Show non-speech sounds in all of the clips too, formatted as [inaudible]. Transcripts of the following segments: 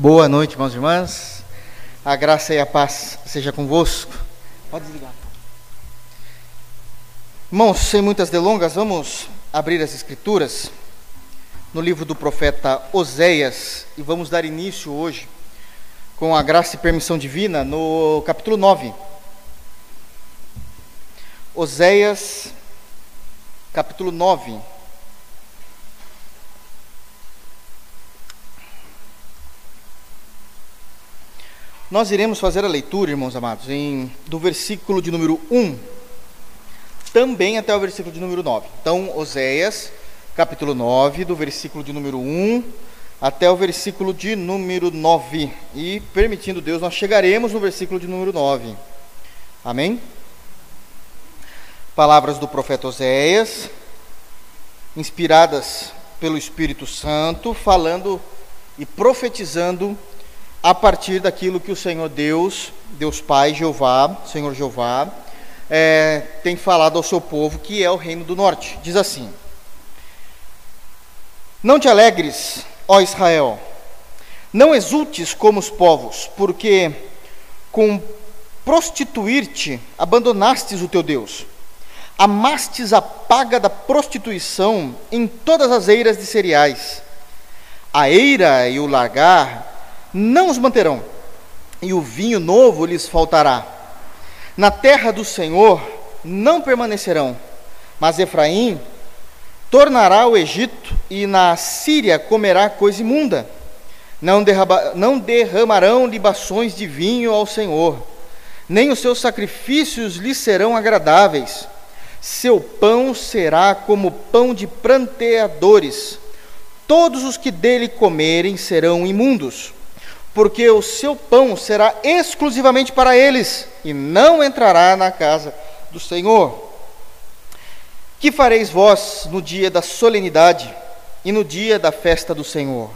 Boa noite, irmãos e irmãs. A graça e a paz seja convosco. Pode desligar. Irmãos, sem muitas delongas, vamos abrir as Escrituras no livro do profeta Oséias e vamos dar início hoje, com a graça e permissão divina, no capítulo 9. Oséias, capítulo 9. Nós iremos fazer a leitura, irmãos amados, em, do versículo de número 1, também até o versículo de número 9. Então, Oséias, capítulo 9, do versículo de número 1 até o versículo de número 9. E, permitindo Deus, nós chegaremos no versículo de número 9. Amém? Palavras do profeta Oséias, inspiradas pelo Espírito Santo, falando e profetizando a partir daquilo que o Senhor Deus, Deus Pai, Jeová, Senhor Jeová, é, tem falado ao seu povo, que é o reino do norte. Diz assim: Não te alegres, ó Israel, não exultes como os povos, porque com prostituir-te abandonastes o teu Deus, amastes a paga da prostituição em todas as eiras de cereais. A eira e o largar não os manterão, e o vinho novo lhes faltará. Na terra do Senhor não permanecerão, mas Efraim tornará o Egito, e na Síria comerá coisa imunda. Não, derrama, não derramarão libações de vinho ao Senhor, nem os seus sacrifícios lhe serão agradáveis. Seu pão será como pão de pranteadores. Todos os que dele comerem serão imundos porque o seu pão será exclusivamente para eles, e não entrará na casa do Senhor. Que fareis vós no dia da solenidade e no dia da festa do Senhor?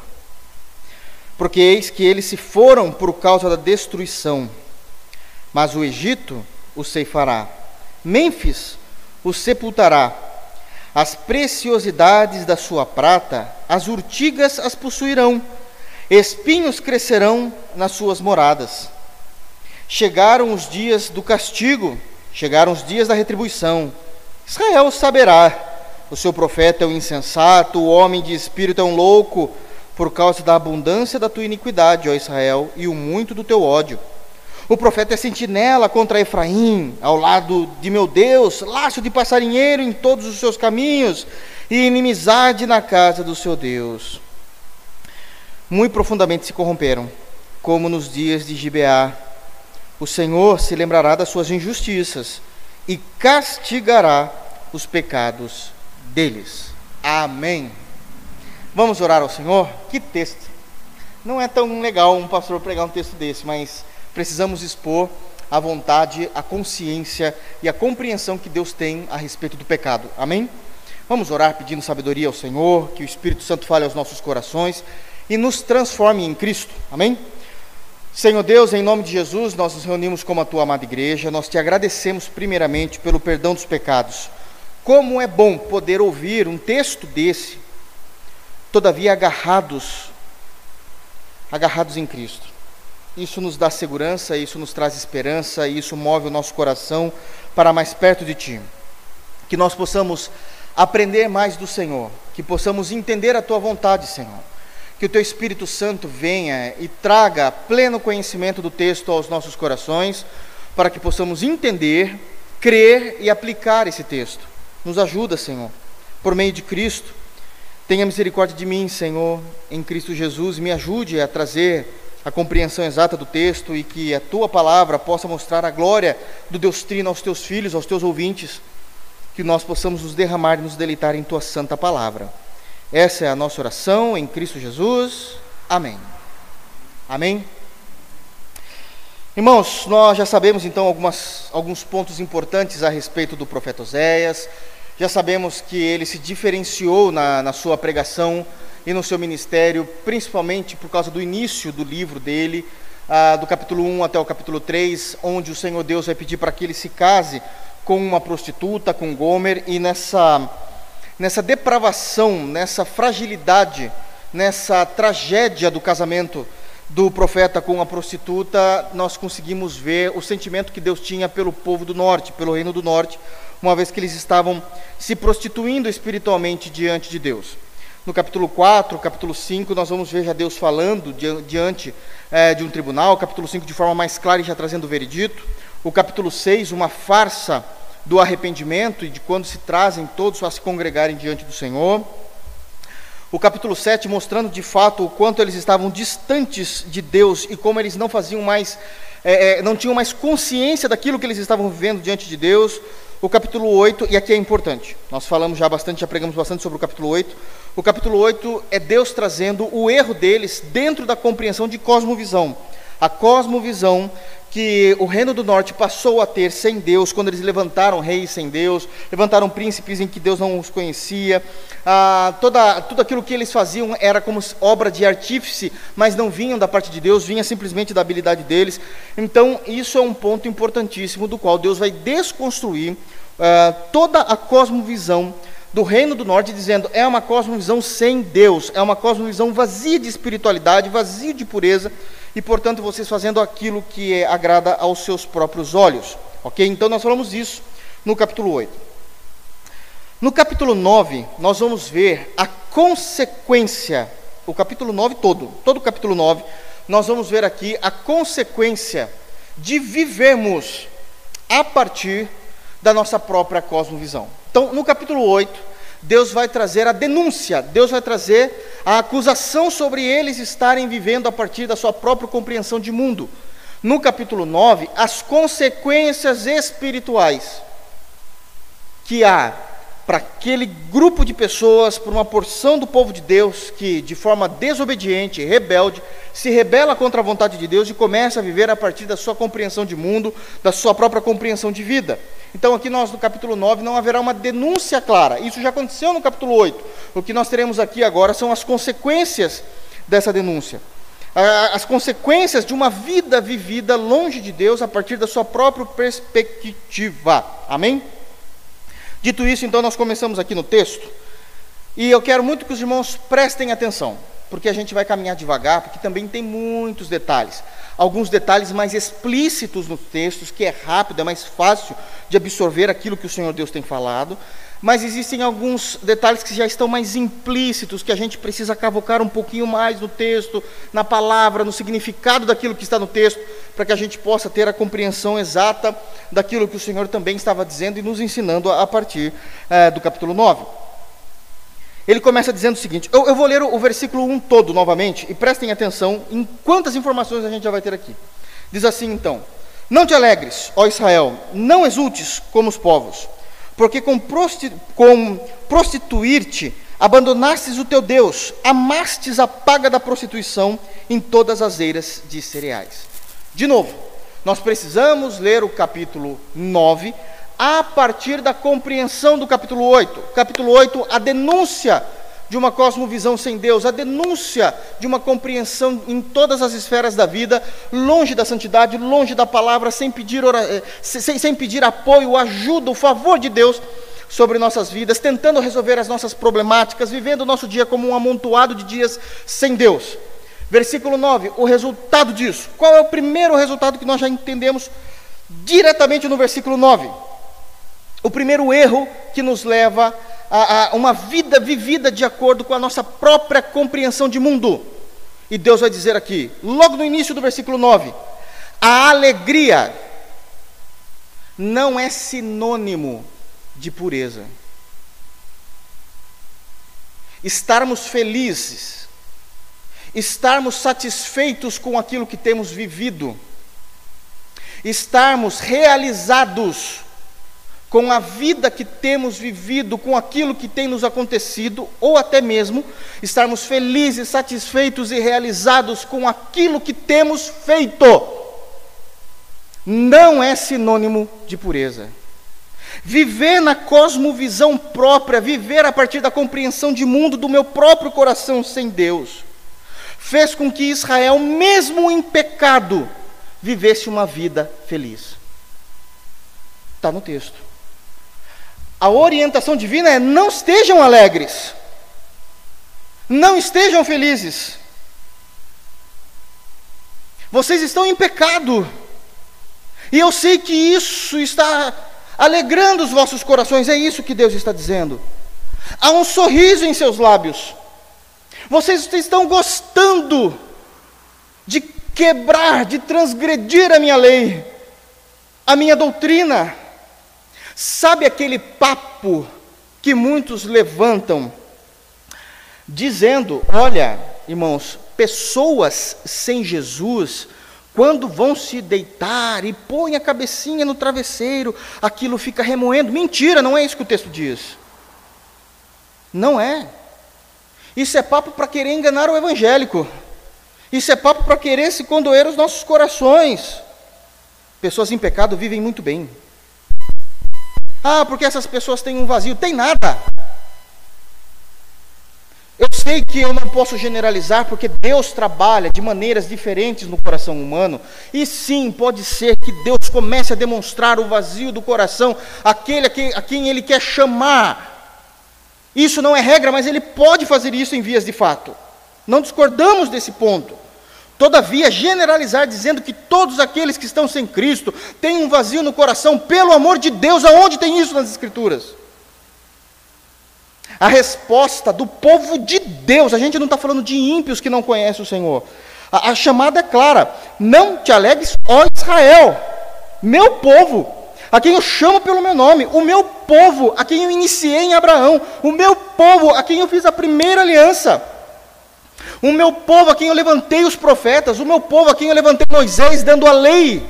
Porque eis que eles se foram por causa da destruição, mas o Egito os ceifará, Mênfis os sepultará, as preciosidades da sua prata, as urtigas as possuirão espinhos crescerão nas suas moradas. Chegaram os dias do castigo, chegaram os dias da retribuição. Israel saberá. O seu profeta é um insensato, o homem de espírito é um louco, por causa da abundância da tua iniquidade, ó Israel, e o muito do teu ódio. O profeta é sentinela contra Efraim, ao lado de meu Deus, laço de passarinheiro em todos os seus caminhos, e inimizade na casa do seu Deus muito profundamente se corromperam, como nos dias de Gibeá. O Senhor se lembrará das suas injustiças e castigará os pecados deles. Amém. Vamos orar ao Senhor? Que texto! Não é tão legal um pastor pregar um texto desse, mas precisamos expor a vontade, a consciência e a compreensão que Deus tem a respeito do pecado. Amém? Vamos orar pedindo sabedoria ao Senhor, que o Espírito Santo fale aos nossos corações e nos transforme em Cristo. Amém? Senhor Deus, em nome de Jesus, nós nos reunimos como a tua amada igreja, nós te agradecemos primeiramente pelo perdão dos pecados. Como é bom poder ouvir um texto desse, todavia agarrados, agarrados em Cristo. Isso nos dá segurança, isso nos traz esperança, isso move o nosso coração para mais perto de Ti. Que nós possamos aprender mais do Senhor, que possamos entender a Tua vontade, Senhor que o teu Espírito Santo venha e traga pleno conhecimento do texto aos nossos corações, para que possamos entender, crer e aplicar esse texto. Nos ajuda, Senhor, por meio de Cristo. Tenha misericórdia de mim, Senhor, em Cristo Jesus, me ajude a trazer a compreensão exata do texto e que a tua palavra possa mostrar a glória do Deus Trino aos teus filhos, aos teus ouvintes, que nós possamos nos derramar e nos deleitar em tua santa palavra. Essa é a nossa oração em Cristo Jesus. Amém. Amém. Irmãos, nós já sabemos então algumas, alguns pontos importantes a respeito do profeta Oséias. Já sabemos que ele se diferenciou na, na sua pregação e no seu ministério, principalmente por causa do início do livro dele, ah, do capítulo 1 até o capítulo 3, onde o Senhor Deus vai pedir para que ele se case com uma prostituta, com Gomer, e nessa nessa depravação, nessa fragilidade, nessa tragédia do casamento, do profeta com a prostituta, nós conseguimos ver o sentimento que Deus tinha pelo povo do norte, pelo reino do norte, uma vez que eles estavam se prostituindo espiritualmente diante de Deus. No capítulo 4, capítulo 5, nós vamos ver já Deus falando diante é, de um tribunal, capítulo 5 de forma mais clara e já trazendo o veredito. O capítulo 6, uma farsa do arrependimento e de quando se trazem todos a se congregarem diante do Senhor. O capítulo 7 mostrando de fato o quanto eles estavam distantes de Deus e como eles não faziam mais, é, é, não tinham mais consciência daquilo que eles estavam vivendo diante de Deus. O capítulo 8, e aqui é importante, nós falamos já bastante, já pregamos bastante sobre o capítulo 8. O capítulo 8 é Deus trazendo o erro deles dentro da compreensão de cosmovisão. A cosmovisão que o reino do norte passou a ter sem Deus, quando eles levantaram reis sem Deus, levantaram príncipes em que Deus não os conhecia, ah, toda, tudo aquilo que eles faziam era como obra de artífice, mas não vinham da parte de Deus, vinha simplesmente da habilidade deles. Então, isso é um ponto importantíssimo do qual Deus vai desconstruir ah, toda a cosmovisão do reino do norte, dizendo é uma cosmovisão sem Deus, é uma cosmovisão vazia de espiritualidade, vazia de pureza e, portanto, vocês fazendo aquilo que é, agrada aos seus próprios olhos. Ok? Então, nós falamos isso no capítulo 8. No capítulo 9, nós vamos ver a consequência, o capítulo 9 todo, todo o capítulo 9, nós vamos ver aqui a consequência de vivermos a partir da nossa própria cosmovisão. Então, no capítulo 8, Deus vai trazer a denúncia, Deus vai trazer a acusação sobre eles estarem vivendo a partir da sua própria compreensão de mundo. No capítulo 9, as consequências espirituais que há para aquele grupo de pessoas, para uma porção do povo de Deus que, de forma desobediente, rebelde, se rebela contra a vontade de Deus e começa a viver a partir da sua compreensão de mundo, da sua própria compreensão de vida. Então, aqui nós, no capítulo 9, não haverá uma denúncia clara. Isso já aconteceu no capítulo 8. O que nós teremos aqui agora são as consequências dessa denúncia. As consequências de uma vida vivida longe de Deus a partir da sua própria perspectiva. Amém? Dito isso, então, nós começamos aqui no texto, e eu quero muito que os irmãos prestem atenção, porque a gente vai caminhar devagar, porque também tem muitos detalhes. Alguns detalhes mais explícitos nos textos, que é rápido, é mais fácil de absorver aquilo que o Senhor Deus tem falado, mas existem alguns detalhes que já estão mais implícitos, que a gente precisa cavocar um pouquinho mais no texto, na palavra, no significado daquilo que está no texto, para que a gente possa ter a compreensão exata daquilo que o Senhor também estava dizendo e nos ensinando a, partir é, do capítulo 9. Ele começa dizendo o seguinte: eu, eu vou ler o, o versículo 1 todo novamente, e prestem atenção em quantas informações a gente já vai ter aqui. Diz assim então: Não te alegres, ó Israel, não exultes como os povos porque com, com prostituir-te abandonastes o teu Deus, amastes a paga da prostituição em todas as eiras de cereais. De novo, nós precisamos ler o capítulo 9 a partir da compreensão do capítulo 8. Capítulo 8, a denúncia de uma cosmovisão sem Deus, a denúncia de uma compreensão em todas as esferas da vida, longe da santidade, longe da palavra, sem pedir, ora, eh, sem, sem pedir apoio, ajuda, o favor de Deus sobre nossas vidas, tentando resolver as nossas problemáticas, vivendo o nosso dia como um amontoado de dias sem Deus. Versículo 9, o resultado disso. Qual é o primeiro resultado que nós já entendemos diretamente no versículo 9? O primeiro erro que nos leva a a, uma vida vivida de acordo com a nossa própria compreensão de mundo. E Deus vai dizer aqui, logo no início do versículo 9: a alegria não é sinônimo de pureza. Estarmos felizes, estarmos satisfeitos com aquilo que temos vivido, estarmos realizados com a vida que temos vivido, com aquilo que tem nos acontecido, ou até mesmo estarmos felizes, satisfeitos e realizados com aquilo que temos feito, não é sinônimo de pureza. Viver na cosmovisão própria, viver a partir da compreensão de mundo do meu próprio coração sem Deus, fez com que Israel, mesmo em pecado, vivesse uma vida feliz. Está no texto a orientação divina é: não estejam alegres, não estejam felizes. Vocês estão em pecado. E eu sei que isso está alegrando os vossos corações, é isso que Deus está dizendo. Há um sorriso em seus lábios. Vocês estão gostando de quebrar, de transgredir a minha lei, a minha doutrina. Sabe aquele papo que muitos levantam, dizendo: olha, irmãos, pessoas sem Jesus, quando vão se deitar e põem a cabecinha no travesseiro, aquilo fica remoendo. Mentira, não é isso que o texto diz. Não é. Isso é papo para querer enganar o evangélico. Isso é papo para querer se condoer os nossos corações. Pessoas em pecado vivem muito bem. Ah, porque essas pessoas têm um vazio. Tem nada. Eu sei que eu não posso generalizar, porque Deus trabalha de maneiras diferentes no coração humano, e sim, pode ser que Deus comece a demonstrar o vazio do coração, aquele a quem, a quem Ele quer chamar. Isso não é regra, mas Ele pode fazer isso em vias de fato. Não discordamos desse ponto. Todavia, generalizar dizendo que todos aqueles que estão sem Cristo têm um vazio no coração, pelo amor de Deus, aonde tem isso nas Escrituras? A resposta do povo de Deus, a gente não está falando de ímpios que não conhecem o Senhor. A, a chamada é clara: não te alegres, ó Israel, meu povo, a quem eu chamo pelo meu nome, o meu povo, a quem eu iniciei em Abraão, o meu povo, a quem eu fiz a primeira aliança, o meu povo, a quem eu levantei os profetas, o meu povo, a quem eu levantei Moisés dando a lei,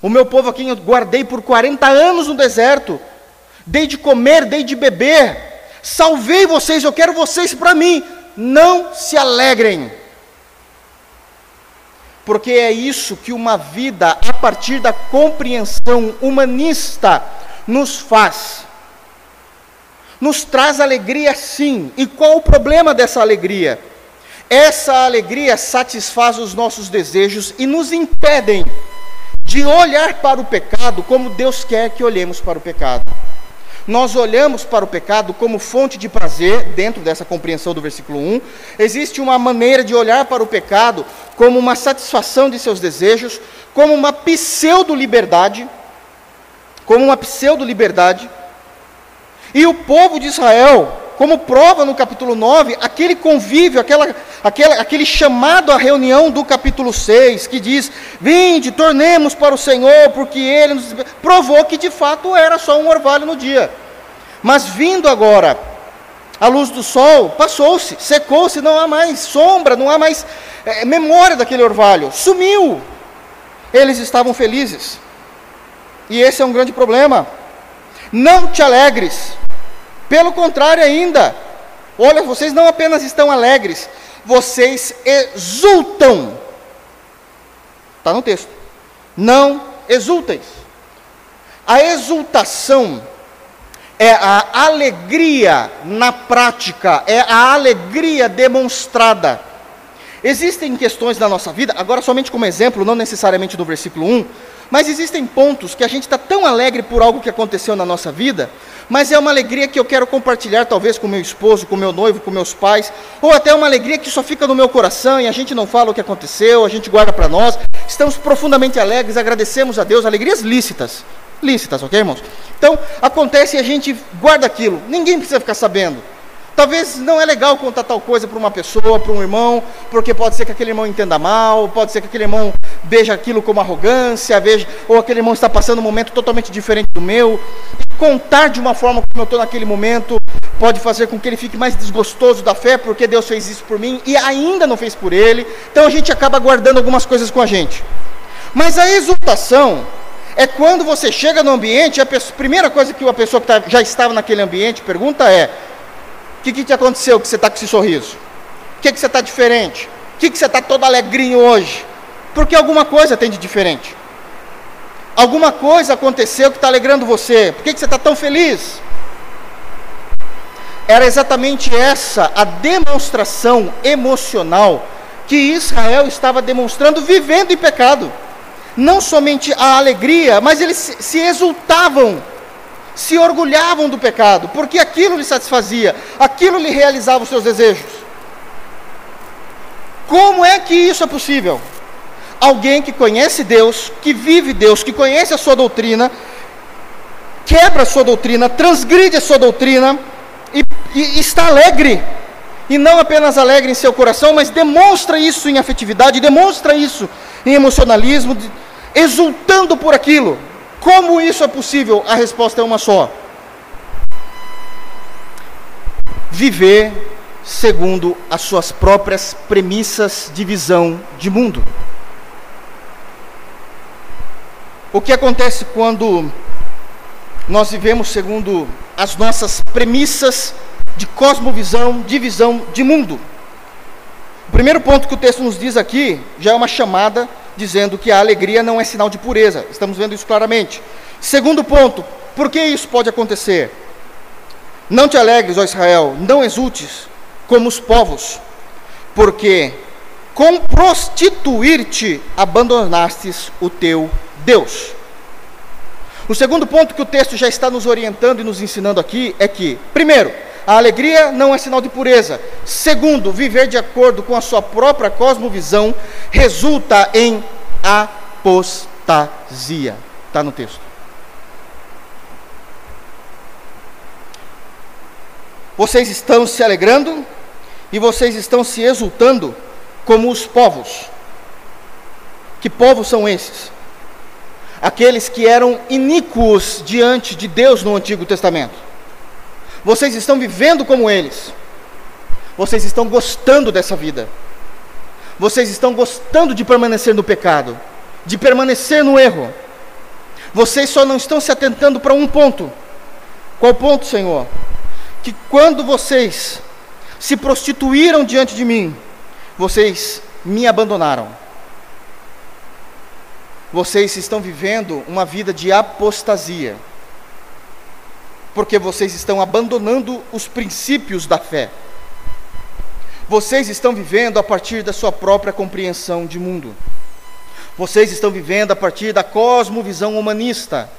o meu povo, a quem eu guardei por 40 anos no deserto, dei de comer, dei de beber, Salvei vocês, eu quero vocês para mim. Não se alegrem. Porque é isso que uma vida a partir da compreensão humanista nos faz. Nos traz alegria sim. E qual o problema dessa alegria? Essa alegria satisfaz os nossos desejos e nos impedem de olhar para o pecado como Deus quer que olhemos para o pecado. Nós olhamos para o pecado como fonte de prazer, dentro dessa compreensão do versículo 1. Existe uma maneira de olhar para o pecado como uma satisfação de seus desejos, como uma pseudo-liberdade, como uma pseudo-liberdade. E o povo de Israel, como prova no capítulo 9, aquele convívio, aquela, aquela, aquele chamado à reunião do capítulo 6, que diz: Vinde, tornemos para o Senhor, porque Ele nos provou que de fato era só um orvalho no dia. Mas vindo agora, a luz do sol passou-se, secou-se, não há mais sombra, não há mais é, memória daquele orvalho, sumiu. Eles estavam felizes. E esse é um grande problema. Não te alegres, pelo contrário, ainda, olha, vocês não apenas estão alegres, vocês exultam. Está no texto. Não exultem. A exultação é a alegria na prática, é a alegria demonstrada. Existem questões na nossa vida, agora somente como exemplo, não necessariamente do versículo 1, mas existem pontos que a gente está tão alegre por algo que aconteceu na nossa vida, mas é uma alegria que eu quero compartilhar, talvez com meu esposo, com meu noivo, com meus pais, ou até uma alegria que só fica no meu coração e a gente não fala o que aconteceu, a gente guarda para nós. Estamos profundamente alegres, agradecemos a Deus, alegrias lícitas. Lícitas, ok, irmãos? Então, acontece e a gente guarda aquilo, ninguém precisa ficar sabendo. Talvez não é legal contar tal coisa para uma pessoa, para um irmão, porque pode ser que aquele irmão entenda mal, pode ser que aquele irmão veja aquilo como arrogância, veja, ou aquele irmão está passando um momento totalmente diferente do meu. E contar de uma forma como eu estou naquele momento pode fazer com que ele fique mais desgostoso da fé, porque Deus fez isso por mim e ainda não fez por ele. Então a gente acaba guardando algumas coisas com a gente. Mas a exultação é quando você chega no ambiente, a primeira coisa que uma pessoa que tá, já estava naquele ambiente pergunta é: o que, que te aconteceu que você está com esse sorriso? O que, que você está diferente? O que, que você está todo alegrinho hoje? Porque alguma coisa tem de diferente. Alguma coisa aconteceu que está alegrando você. Por que, que você está tão feliz? Era exatamente essa a demonstração emocional que Israel estava demonstrando vivendo em pecado. Não somente a alegria, mas eles se exultavam se orgulhavam do pecado, porque aquilo lhe satisfazia, aquilo lhe realizava os seus desejos. Como é que isso é possível? alguém que conhece Deus, que vive Deus, que conhece a sua doutrina, quebra a sua doutrina, transgride a sua doutrina e, e está alegre. E não apenas alegre em seu coração, mas demonstra isso em afetividade, demonstra isso em emocionalismo, exultando por aquilo. Como isso é possível? A resposta é uma só: viver segundo as suas próprias premissas de visão de mundo. O que acontece quando nós vivemos segundo as nossas premissas de cosmovisão, de visão de mundo? O primeiro ponto que o texto nos diz aqui já é uma chamada dizendo que a alegria não é sinal de pureza. Estamos vendo isso claramente. Segundo ponto, por que isso pode acontecer? Não te alegres, ó Israel, não exultes como os povos, porque com prostituir-te abandonastes o teu Deus. O segundo ponto que o texto já está nos orientando e nos ensinando aqui é que, primeiro, a alegria não é sinal de pureza. Segundo, viver de acordo com a sua própria cosmovisão resulta em apostasia. Está no texto. Vocês estão se alegrando e vocês estão se exultando como os povos. Que povos são esses? Aqueles que eram iníquos diante de Deus no Antigo Testamento vocês estão vivendo como eles. Vocês estão gostando dessa vida. Vocês estão gostando de permanecer no pecado, de permanecer no erro. Vocês só não estão se atentando para um ponto. Qual ponto, Senhor? Que quando vocês se prostituíram diante de mim, vocês me abandonaram. Vocês estão vivendo uma vida de apostasia porque vocês estão abandonando os princípios da fé. Vocês estão vivendo a partir da sua própria compreensão de mundo. Vocês estão vivendo a partir da cosmovisão humanista.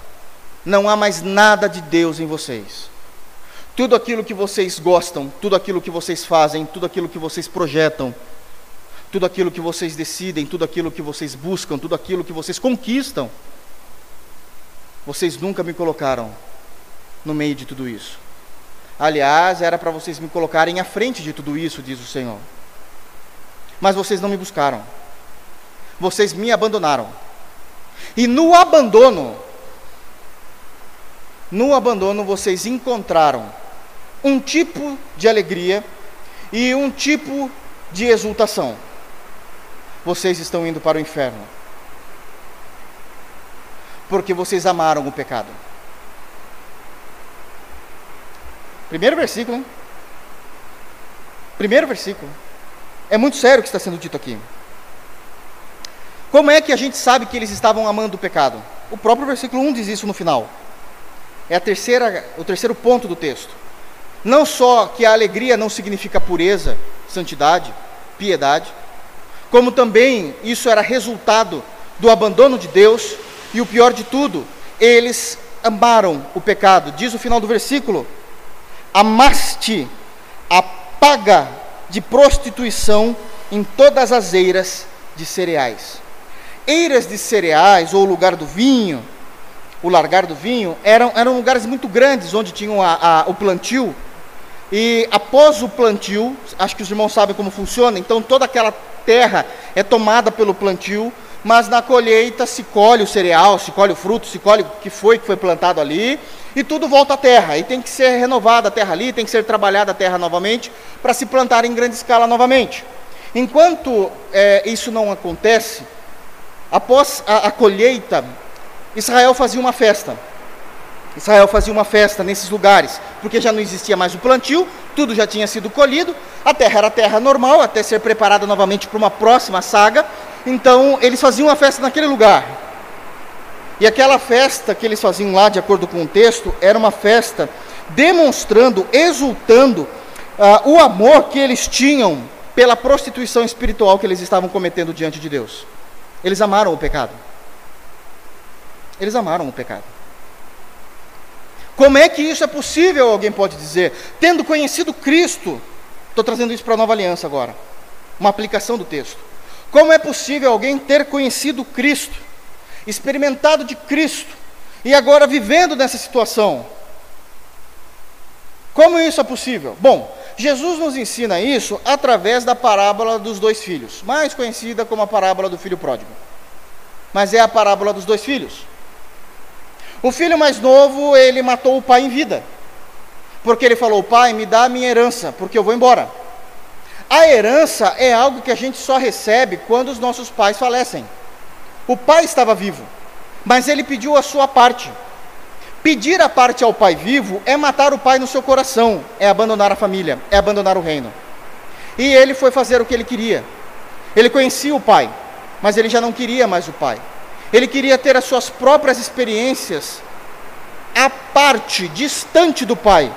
Não há mais nada de Deus em vocês. Tudo aquilo que vocês gostam, tudo aquilo que vocês fazem, tudo aquilo que vocês projetam, tudo aquilo que vocês decidem, tudo aquilo que vocês buscam, tudo aquilo que vocês conquistam, vocês nunca me colocaram no meio de tudo isso. Aliás, era para vocês me colocarem à frente de tudo isso, diz o Senhor. Mas vocês não me buscaram. Vocês me abandonaram. E no abandono, no abandono vocês encontraram um tipo de alegria e um tipo de exultação. Vocês estão indo para o inferno. Porque vocês amaram o pecado. Primeiro versículo, hein? Primeiro versículo. É muito sério o que está sendo dito aqui. Como é que a gente sabe que eles estavam amando o pecado? O próprio versículo 1 diz isso no final. É a terceira, o terceiro ponto do texto. Não só que a alegria não significa pureza, santidade, piedade, como também isso era resultado do abandono de Deus, e o pior de tudo, eles amaram o pecado. Diz o final do versículo: amaste a paga de prostituição em todas as eiras de cereais. Eiras de cereais, ou lugar do vinho, o largar do vinho, eram, eram lugares muito grandes onde tinham a, a, o plantio. E após o plantio, acho que os irmãos sabem como funciona, então toda aquela terra é tomada pelo plantio, mas na colheita se colhe o cereal, se colhe o fruto, se colhe o que foi que foi plantado ali, e tudo volta à terra. E tem que ser renovada a terra ali, tem que ser trabalhada a terra novamente, para se plantar em grande escala novamente. Enquanto é, isso não acontece, após a, a colheita, Israel fazia uma festa. Israel fazia uma festa nesses lugares, porque já não existia mais o plantio, tudo já tinha sido colhido, a terra era terra normal, até ser preparada novamente para uma próxima saga, então eles faziam uma festa naquele lugar. E aquela festa que eles faziam lá, de acordo com o texto, era uma festa demonstrando, exultando uh, o amor que eles tinham pela prostituição espiritual que eles estavam cometendo diante de Deus. Eles amaram o pecado. Eles amaram o pecado. Como é que isso é possível? Alguém pode dizer. Tendo conhecido Cristo, estou trazendo isso para a nova aliança agora. Uma aplicação do texto Como é possível alguém ter conhecido Cristo, experimentado de Cristo, e agora vivendo nessa situação? Como isso é possível? Bom, Jesus nos ensina isso através da parábola dos dois filhos, mais conhecida como a parábola do filho pródigo. Mas é a parábola dos dois filhos. O filho mais novo, ele matou o pai em vida. Porque ele falou: Pai, me dá a minha herança, porque eu vou embora. A herança é algo que a gente só recebe quando os nossos pais falecem. O pai estava vivo, mas ele pediu a sua parte. Pedir a parte ao pai vivo é matar o pai no seu coração, é abandonar a família, é abandonar o reino. E ele foi fazer o que ele queria. Ele conhecia o pai, mas ele já não queria mais o pai. Ele queria ter as suas próprias experiências à parte, distante do pai.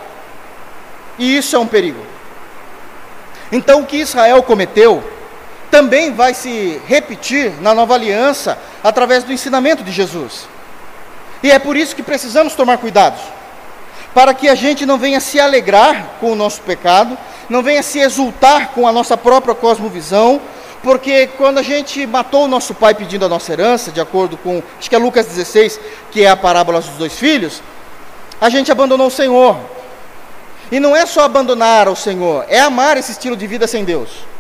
E isso é um perigo. Então, o que Israel cometeu também vai se repetir na nova aliança através do ensinamento de Jesus. E é por isso que precisamos tomar cuidado, para que a gente não venha se alegrar com o nosso pecado, não venha se exultar com a nossa própria cosmovisão, porque quando a gente matou o nosso pai pedindo a nossa herança, de acordo com, acho que é Lucas 16, que é a parábola dos dois filhos, a gente abandonou o Senhor. E não é só abandonar o Senhor, é amar esse estilo de vida sem Deus.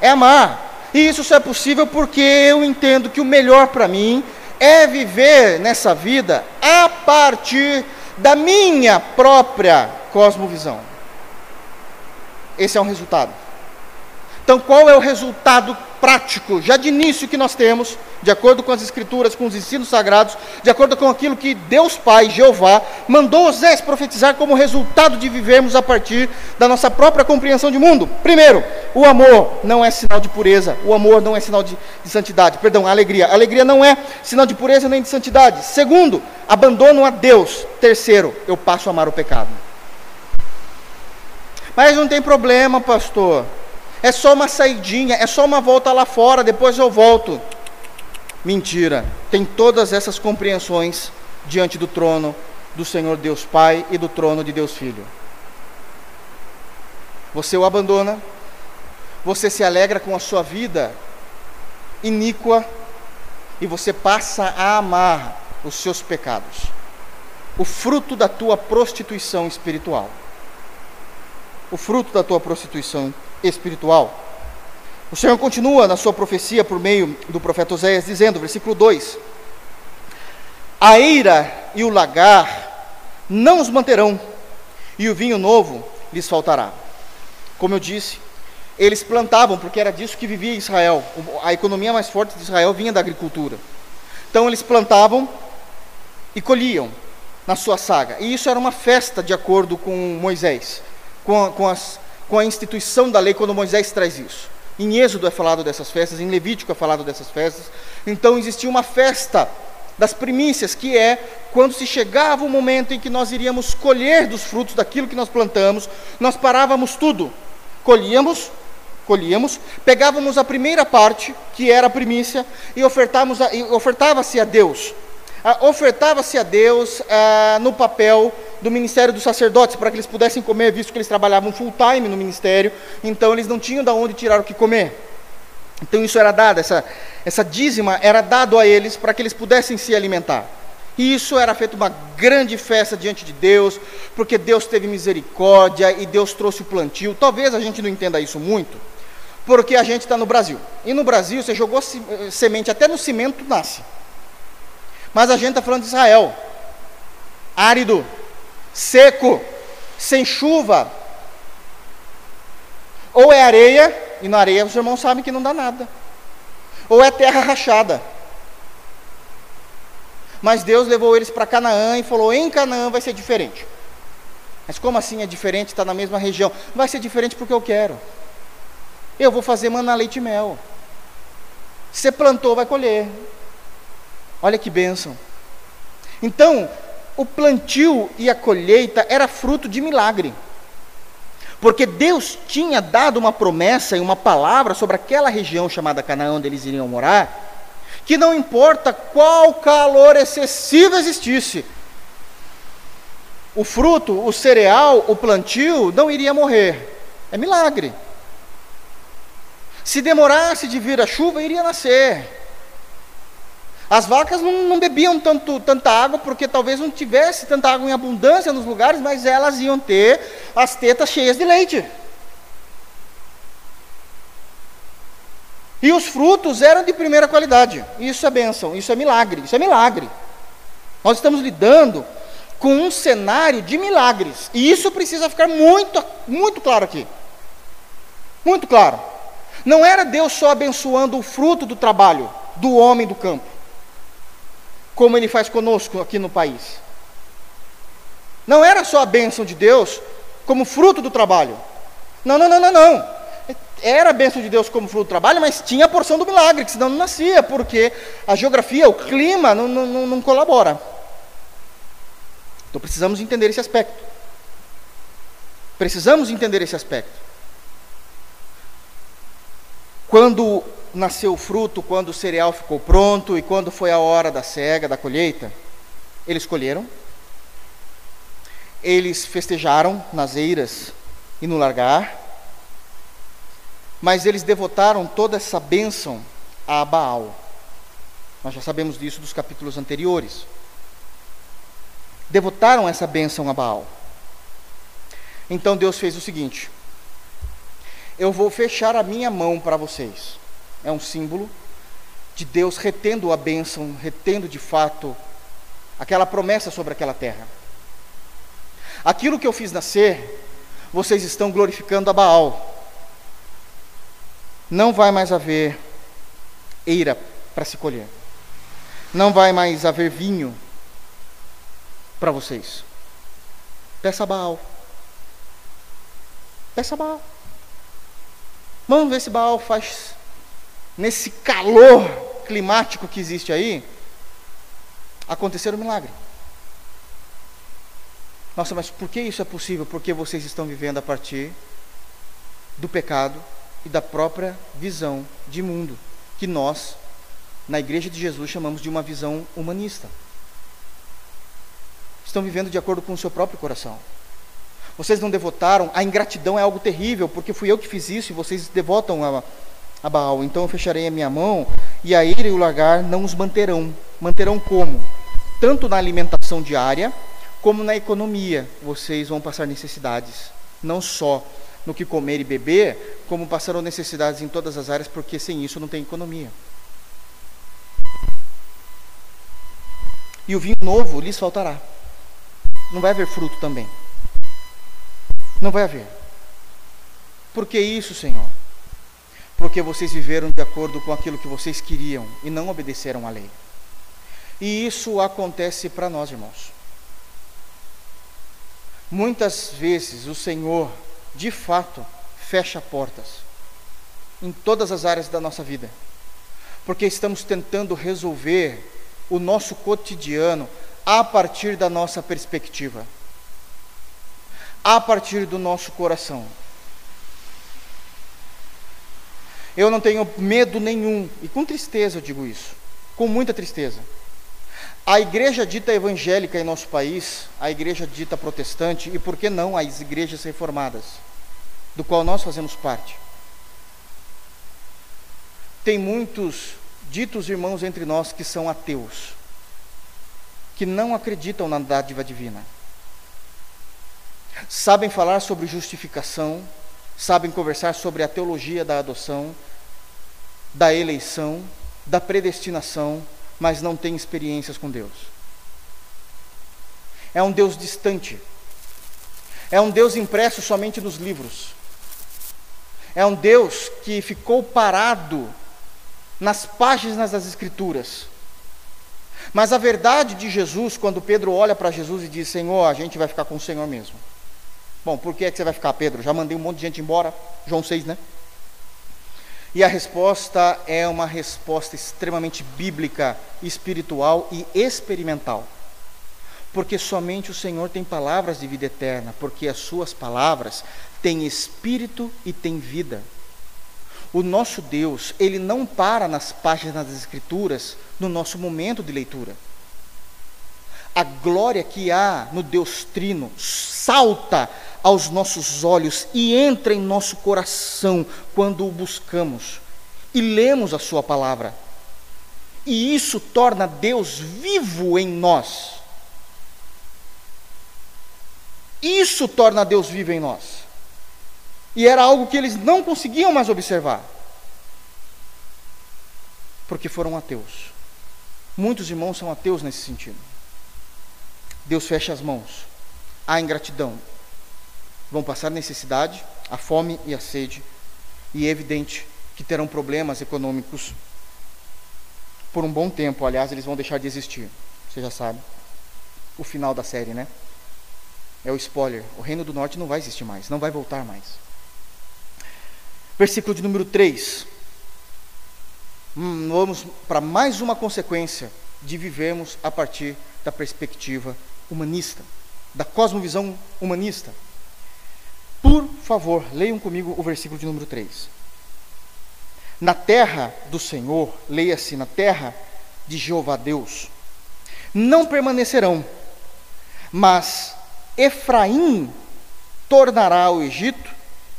É amar. E isso só é possível porque eu entendo que o melhor para mim é viver nessa vida a partir da minha própria cosmovisão. Esse é um resultado. Então, qual é o resultado prático, já de início, que nós temos, de acordo com as Escrituras, com os ensinos sagrados, de acordo com aquilo que Deus Pai, Jeová, mandou Osés profetizar como resultado de vivermos a partir da nossa própria compreensão de mundo? Primeiro, o amor não é sinal de pureza, o amor não é sinal de, de santidade, perdão, a alegria. A alegria não é sinal de pureza nem de santidade. Segundo, abandono a Deus. Terceiro, eu passo a amar o pecado. Mas não tem problema, pastor. É só uma saidinha, é só uma volta lá fora, depois eu volto. Mentira. Tem todas essas compreensões diante do trono do Senhor Deus Pai e do trono de Deus Filho. Você o abandona, você se alegra com a sua vida iníqua e você passa a amar os seus pecados, o fruto da tua prostituição espiritual. O fruto da tua prostituição espiritual. O Senhor continua na sua profecia por meio do profeta Oséias, dizendo, versículo 2: A eira e o lagar não os manterão, e o vinho novo lhes faltará. Como eu disse, eles plantavam, porque era disso que vivia Israel. A economia mais forte de Israel vinha da agricultura. Então eles plantavam e colhiam na sua saga. E isso era uma festa, de acordo com Moisés, com, com as com a instituição da lei quando Moisés traz isso. Em Êxodo é falado dessas festas, em Levítico é falado dessas festas. Então existia uma festa das primícias, que é quando se chegava o momento em que nós iríamos colher dos frutos daquilo que nós plantamos, nós parávamos tudo, colhíamos, colhíamos, pegávamos a primeira parte, que era a primícia, e ofertava-se a Deus ofertava-se a Deus ah, no papel do ministério dos sacerdotes, para que eles pudessem comer, visto que eles trabalhavam full time no ministério, então eles não tinham de onde tirar o que comer. Então isso era dado, essa, essa dízima era dado a eles para que eles pudessem se alimentar. E isso era feito uma grande festa diante de Deus, porque Deus teve misericórdia e Deus trouxe o plantio. Talvez a gente não entenda isso muito, porque a gente está no Brasil. E no Brasil, você jogou eh, semente, até no cimento nasce. Mas a gente está falando de Israel. Árido, seco, sem chuva. Ou é areia, e na areia os irmãos sabem que não dá nada. Ou é terra rachada. Mas Deus levou eles para Canaã e falou: em Canaã vai ser diferente. Mas como assim é diferente? Está na mesma região. Vai ser diferente porque eu quero. Eu vou fazer maná leite e mel. Você plantou, vai colher. Olha que bênção. Então, o plantio e a colheita era fruto de milagre. Porque Deus tinha dado uma promessa e uma palavra sobre aquela região chamada Canaã, onde eles iriam morar, que não importa qual calor excessivo existisse, o fruto, o cereal, o plantio não iria morrer. É milagre. Se demorasse de vir a chuva, iria nascer. As vacas não, não, bebiam tanto, tanta água porque talvez não tivesse tanta água em abundância nos lugares, mas elas iam ter as tetas cheias de leite. E os frutos eram de primeira qualidade. Isso é bênção, isso é milagre, isso é milagre. Nós estamos lidando com um cenário de milagres. E isso precisa ficar muito, muito claro aqui. Muito claro. Não era Deus só abençoando o fruto do trabalho do homem do campo, como ele faz conosco aqui no país. Não era só a bênção de Deus como fruto do trabalho. Não, não, não, não, não era a bênção de Deus como fruto do trabalho, mas tinha a porção do milagre, que senão não nascia, porque a geografia, o clima não, não, não colabora. Então precisamos entender esse aspecto. Precisamos entender esse aspecto. Quando nasceu o fruto, quando o cereal ficou pronto e quando foi a hora da cega, da colheita, eles colheram, eles festejaram nas eiras e no largar, mas eles devotaram toda essa bênção a Baal. Nós já sabemos disso dos capítulos anteriores. Devotaram essa bênção a Baal. Então Deus fez o seguinte: Eu vou fechar a minha mão para vocês. É um símbolo de Deus retendo a bênção, retendo de fato aquela promessa sobre aquela terra. Aquilo que eu fiz nascer, vocês estão glorificando a Baal não vai mais haver eira para se colher. Não vai mais haver vinho para vocês. Peça Baal. Peça Baal. Vamos ver se Baal faz, nesse calor climático que existe aí, acontecer um milagre. Nossa, mas por que isso é possível? Porque vocês estão vivendo a partir do pecado e da própria visão de mundo, que nós, na Igreja de Jesus, chamamos de uma visão humanista. Estão vivendo de acordo com o seu próprio coração. Vocês não devotaram, a ingratidão é algo terrível, porque fui eu que fiz isso e vocês devotam a, a Baal. Então eu fecharei a minha mão e a ira e o lagar não os manterão. Manterão como? Tanto na alimentação diária, como na economia. Vocês vão passar necessidades, não só no que comer e beber, como passaram necessidades em todas as áreas, porque sem isso não tem economia. E o vinho novo lhes faltará. Não vai haver fruto também. Não vai haver. Por que isso, Senhor? Porque vocês viveram de acordo com aquilo que vocês queriam e não obedeceram à lei. E isso acontece para nós, irmãos. Muitas vezes o Senhor de fato, fecha portas em todas as áreas da nossa vida, porque estamos tentando resolver o nosso cotidiano a partir da nossa perspectiva, a partir do nosso coração. Eu não tenho medo nenhum, e com tristeza eu digo isso, com muita tristeza. A igreja dita evangélica em nosso país, a igreja dita protestante, e por que não as igrejas reformadas? do qual nós fazemos parte. Tem muitos ditos irmãos entre nós que são ateus, que não acreditam na dádiva divina. Sabem falar sobre justificação, sabem conversar sobre a teologia da adoção, da eleição, da predestinação, mas não têm experiências com Deus. É um Deus distante. É um Deus impresso somente nos livros. É um Deus que ficou parado nas páginas das Escrituras. Mas a verdade de Jesus, quando Pedro olha para Jesus e diz: Senhor, a gente vai ficar com o Senhor mesmo. Bom, por que, é que você vai ficar, Pedro? Já mandei um monte de gente embora. João 6, né? E a resposta é uma resposta extremamente bíblica, espiritual e experimental. Porque somente o Senhor tem palavras de vida eterna, porque as suas palavras tem espírito e tem vida. O nosso Deus, ele não para nas páginas das Escrituras no nosso momento de leitura. A glória que há no Deus Trino salta aos nossos olhos e entra em nosso coração quando o buscamos e lemos a Sua palavra. E isso torna Deus vivo em nós. Isso torna Deus vivo em nós. E era algo que eles não conseguiam mais observar. Porque foram ateus. Muitos irmãos são ateus nesse sentido. Deus fecha as mãos. Há ingratidão. Vão passar necessidade, a fome e a sede. E é evidente que terão problemas econômicos por um bom tempo. Aliás, eles vão deixar de existir. Você já sabe. O final da série, né? É o spoiler. O reino do norte não vai existir mais, não vai voltar mais. Versículo de número 3. Hum, vamos para mais uma consequência de vivermos a partir da perspectiva humanista, da cosmovisão humanista. Por favor, leiam comigo o versículo de número 3. Na terra do Senhor, leia-se na terra de Jeová Deus, não permanecerão, mas Efraim tornará o Egito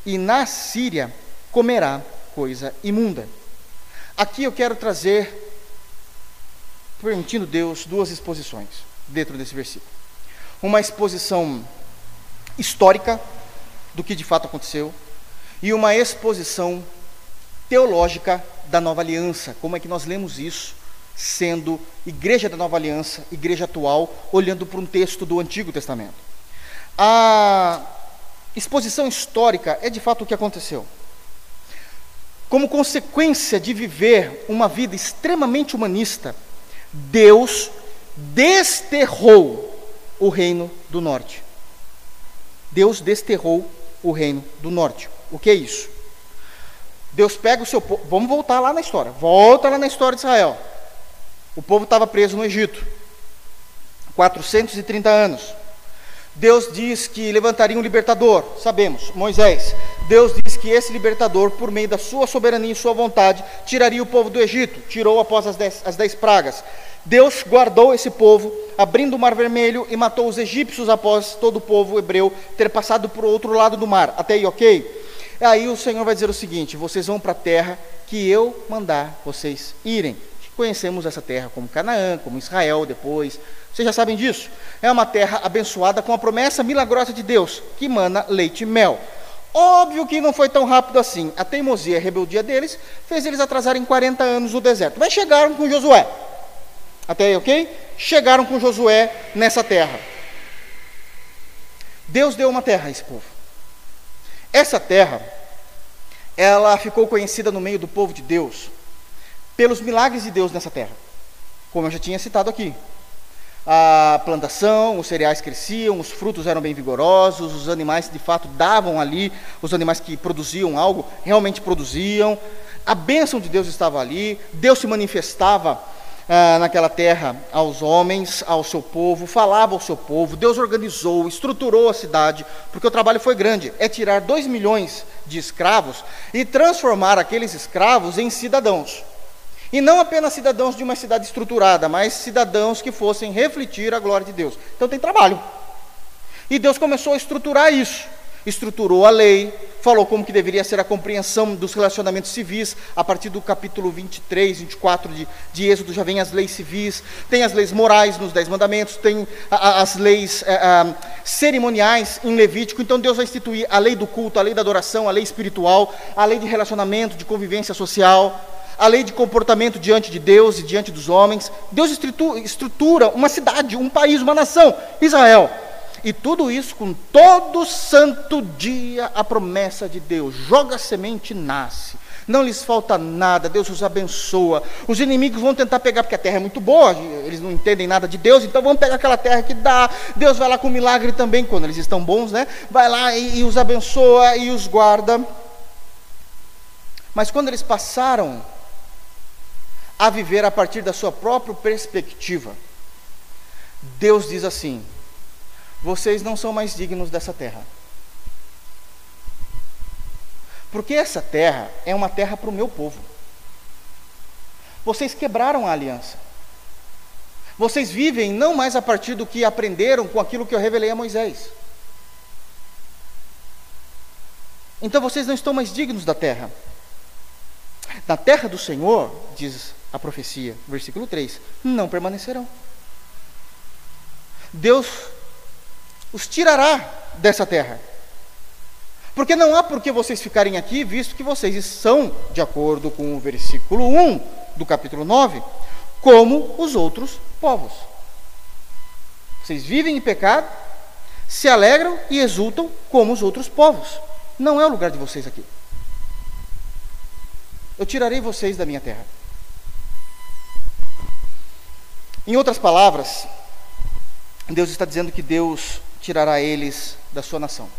e na Síria comerá coisa imunda. Aqui eu quero trazer, permitindo Deus, duas exposições dentro desse versículo. Uma exposição histórica do que de fato aconteceu e uma exposição teológica da nova aliança. Como é que nós lemos isso sendo igreja da nova aliança, igreja atual, olhando para um texto do Antigo Testamento? A exposição histórica é de fato o que aconteceu. Como consequência de viver uma vida extremamente humanista, Deus desterrou o reino do norte. Deus desterrou o reino do norte. O que é isso? Deus pega o seu povo. Vamos voltar lá na história. Volta lá na história de Israel. O povo estava preso no Egito. 430 anos. Deus diz que levantaria um libertador, sabemos, Moisés. Deus diz que esse libertador, por meio da sua soberania e sua vontade, tiraria o povo do Egito, tirou após as dez, as dez pragas. Deus guardou esse povo, abrindo o mar vermelho e matou os egípcios após todo o povo hebreu ter passado para o outro lado do mar. Até aí, ok? Aí o Senhor vai dizer o seguinte: vocês vão para a terra que eu mandar vocês irem. Conhecemos essa terra como Canaã, como Israel depois. Vocês já sabem disso? É uma terra abençoada com a promessa milagrosa de Deus, que mana leite e mel. Óbvio que não foi tão rápido assim. A teimosia e a rebeldia deles fez eles atrasarem 40 anos no deserto. Mas chegaram com Josué. Até aí, ok? Chegaram com Josué nessa terra. Deus deu uma terra a esse povo. Essa terra, ela ficou conhecida no meio do povo de Deus pelos milagres de Deus nessa terra, como eu já tinha citado aqui. A plantação, os cereais cresciam, os frutos eram bem vigorosos, os animais de fato davam ali, os animais que produziam algo realmente produziam, a bênção de Deus estava ali, Deus se manifestava ah, naquela terra aos homens, ao seu povo, falava ao seu povo, Deus organizou, estruturou a cidade, porque o trabalho foi grande, é tirar dois milhões de escravos e transformar aqueles escravos em cidadãos. E não apenas cidadãos de uma cidade estruturada, mas cidadãos que fossem refletir a glória de Deus. Então tem trabalho. E Deus começou a estruturar isso estruturou a lei, falou como que deveria ser a compreensão dos relacionamentos civis, a partir do capítulo 23, 24 de, de Êxodo já vem as leis civis, tem as leis morais nos Dez Mandamentos, tem a, a, as leis a, eh, cerimoniais em Levítico, então Deus vai instituir a lei do culto, a lei da adoração, a lei espiritual, a lei de relacionamento, de convivência social, a lei de comportamento diante de Deus e diante dos homens. Deus estrutura uma cidade, um país, uma nação, Israel. E tudo isso com todo santo dia a promessa de Deus. Joga semente e nasce. Não lhes falta nada, Deus os abençoa. Os inimigos vão tentar pegar, porque a terra é muito boa, eles não entendem nada de Deus, então vão pegar aquela terra que dá. Deus vai lá com milagre também, quando eles estão bons, né? Vai lá e, e os abençoa e os guarda. Mas quando eles passaram a viver a partir da sua própria perspectiva, Deus diz assim: vocês não são mais dignos dessa terra. Porque essa terra é uma terra para o meu povo. Vocês quebraram a aliança. Vocês vivem não mais a partir do que aprenderam com aquilo que eu revelei a Moisés. Então vocês não estão mais dignos da terra. Na terra do Senhor, diz a profecia, versículo 3, não permanecerão. Deus os tirará dessa terra. Porque não há por que vocês ficarem aqui, visto que vocês são, de acordo com o versículo 1 do capítulo 9, como os outros povos. Vocês vivem em pecado, se alegram e exultam como os outros povos. Não é o lugar de vocês aqui. Eu tirarei vocês da minha terra. Em outras palavras, Deus está dizendo que Deus tirará eles da sua nação.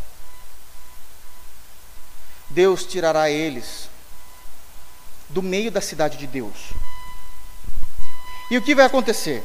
Deus tirará eles do meio da cidade de Deus. E o que vai acontecer?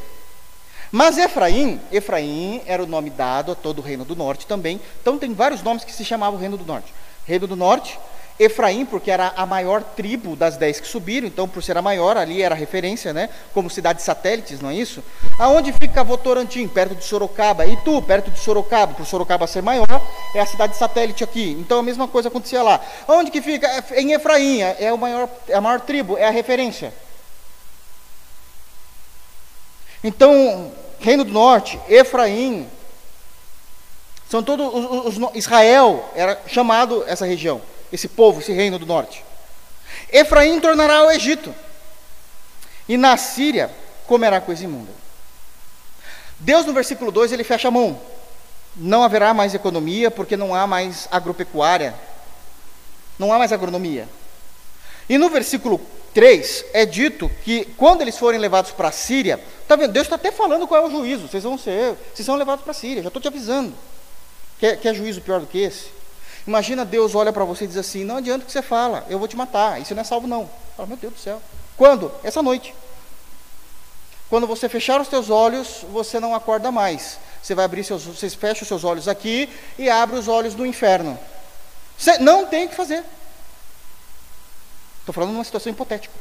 Mas Efraim, Efraim era o nome dado a todo o reino do norte também. Então tem vários nomes que se chamavam Reino do Norte. Reino do Norte, Efraim, porque era a maior tribo das dez que subiram, então por ser a maior, ali era a referência, né? Como cidades satélites, não é isso? Aonde fica Votorantim? Perto de Sorocaba. E tu, perto de Sorocaba, por Sorocaba ser maior, é a cidade satélite aqui. Então a mesma coisa acontecia lá. Aonde que fica? É em Efraim, é, o maior, é a maior tribo, é a referência. Então, Reino do Norte, Efraim, são todos os, os, Israel era chamado essa região esse povo, esse reino do norte. Efraim tornará o Egito, e na Síria comerá coisa imunda. Deus, no versículo 2, ele fecha a mão. Não haverá mais economia, porque não há mais agropecuária, não há mais agronomia. E no versículo 3 é dito que quando eles forem levados para a Síria, tá vendo? Deus está até falando qual é o juízo. Vocês vão ser, vocês são levados para a Síria. Já estou te avisando. Quer, quer juízo pior do que esse? Imagina Deus olha para você e diz assim: Não adianta o que você fala, eu vou te matar. Isso não é salvo, não. Fala, meu Deus do céu. Quando? Essa noite. Quando você fechar os teus olhos, você não acorda mais. Você vai abrir seus, você fecha os seus olhos aqui e abre os olhos do inferno. Você não tem o que fazer. Estou falando de uma situação hipotética.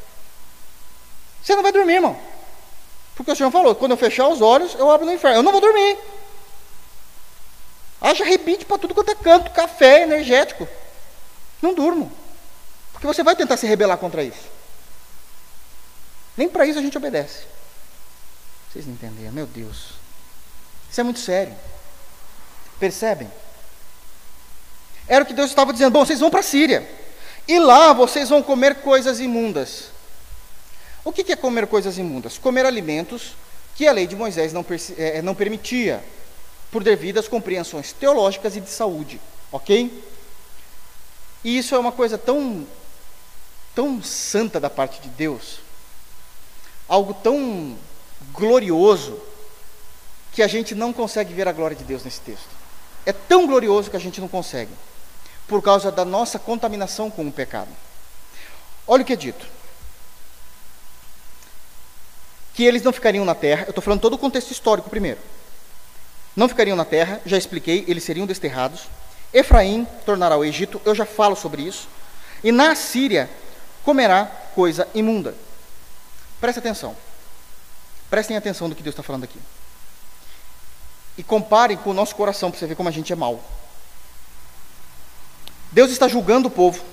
Você não vai dormir, irmão. Porque o Senhor falou: quando eu fechar os olhos, eu abro no inferno. Eu não vou dormir. Haja rebite para tudo quanto é canto, café, energético. Não durmo. Porque você vai tentar se rebelar contra isso. Nem para isso a gente obedece. Vocês não entenderam, meu Deus. Isso é muito sério. Percebem? Era o que Deus estava dizendo. Bom, vocês vão para a Síria. E lá vocês vão comer coisas imundas. O que é comer coisas imundas? Comer alimentos que a lei de Moisés não, eh, não permitia por devidas compreensões teológicas e de saúde, ok? E isso é uma coisa tão, tão santa da parte de Deus, algo tão glorioso, que a gente não consegue ver a glória de Deus nesse texto. É tão glorioso que a gente não consegue, por causa da nossa contaminação com o pecado. Olha o que é dito. Que eles não ficariam na terra, eu estou falando todo o contexto histórico primeiro não ficariam na terra, já expliquei, eles seriam desterrados. Efraim tornará o Egito, eu já falo sobre isso. E na Síria comerá coisa imunda. Preste atenção. Prestem atenção do que Deus está falando aqui. E comparem com o nosso coração para você ver como a gente é mau. Deus está julgando o povo.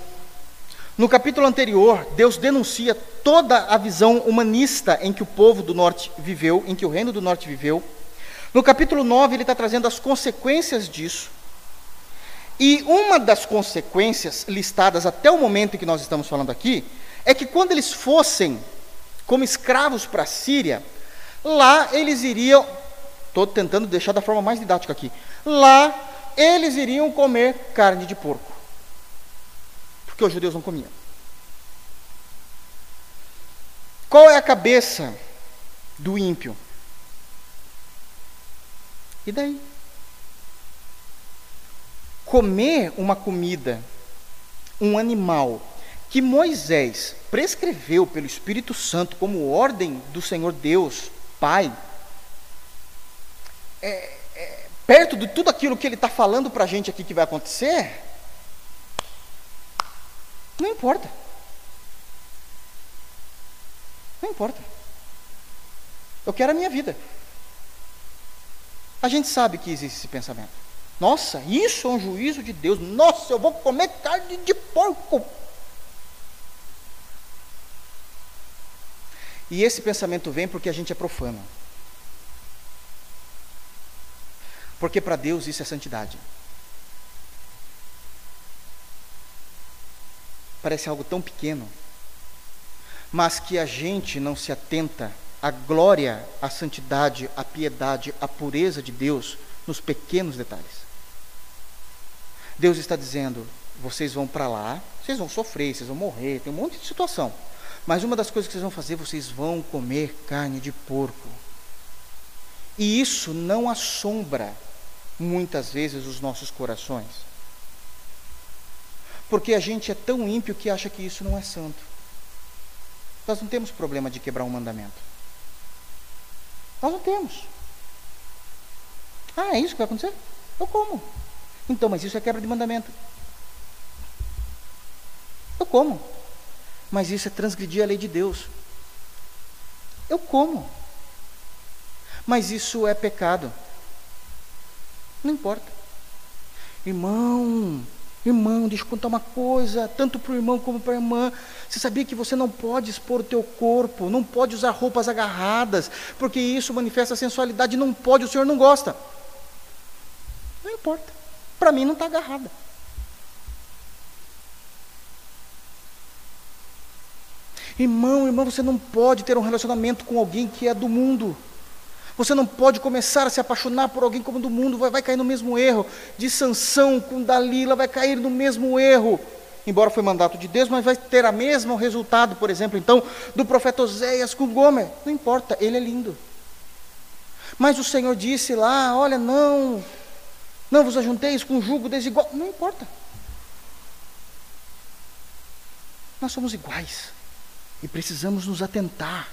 No capítulo anterior, Deus denuncia toda a visão humanista em que o povo do norte viveu, em que o reino do norte viveu no capítulo 9, ele está trazendo as consequências disso. E uma das consequências listadas até o momento em que nós estamos falando aqui é que quando eles fossem como escravos para a Síria, lá eles iriam, estou tentando deixar da forma mais didática aqui, lá eles iriam comer carne de porco, porque os judeus não comiam. Qual é a cabeça do ímpio? E daí? Comer uma comida, um animal, que Moisés prescreveu pelo Espírito Santo como ordem do Senhor Deus, Pai, é, é, perto de tudo aquilo que ele está falando para a gente aqui que vai acontecer, não importa. Não importa. Eu quero a minha vida. A gente sabe que existe esse pensamento. Nossa, isso é um juízo de Deus. Nossa, eu vou comer carne de porco. E esse pensamento vem porque a gente é profano. Porque para Deus isso é santidade. Parece algo tão pequeno, mas que a gente não se atenta à glória, à santidade, à piedade, à pureza de Deus nos pequenos detalhes. Deus está dizendo: vocês vão para lá, vocês vão sofrer, vocês vão morrer, tem um monte de situação. Mas uma das coisas que vocês vão fazer, vocês vão comer carne de porco. E isso não assombra muitas vezes os nossos corações. Porque a gente é tão ímpio que acha que isso não é santo. Nós não temos problema de quebrar um mandamento. Nós não temos. Ah, é isso que vai acontecer? Eu como. Então, mas isso é quebra de mandamento. Eu como. Mas isso é transgredir a lei de Deus. Eu como. Mas isso é pecado. Não importa. Irmão, irmão, deixa eu contar uma coisa, tanto para o irmão como para a irmã. Você sabia que você não pode expor o teu corpo, não pode usar roupas agarradas, porque isso manifesta sensualidade, não pode, o Senhor não gosta. Não importa. Para mim não está agarrada. Irmão, irmão, você não pode ter um relacionamento com alguém que é do mundo. Você não pode começar a se apaixonar por alguém como do mundo, vai, vai cair no mesmo erro. De Sansão com Dalila vai cair no mesmo erro. Embora foi mandato de Deus, mas vai ter a mesmo resultado, por exemplo, então, do profeta Oséias com Gomer. Não importa, ele é lindo. Mas o Senhor disse lá: olha, não, não vos ajunteis com jugo desigual. Não importa. Nós somos iguais. E precisamos nos atentar.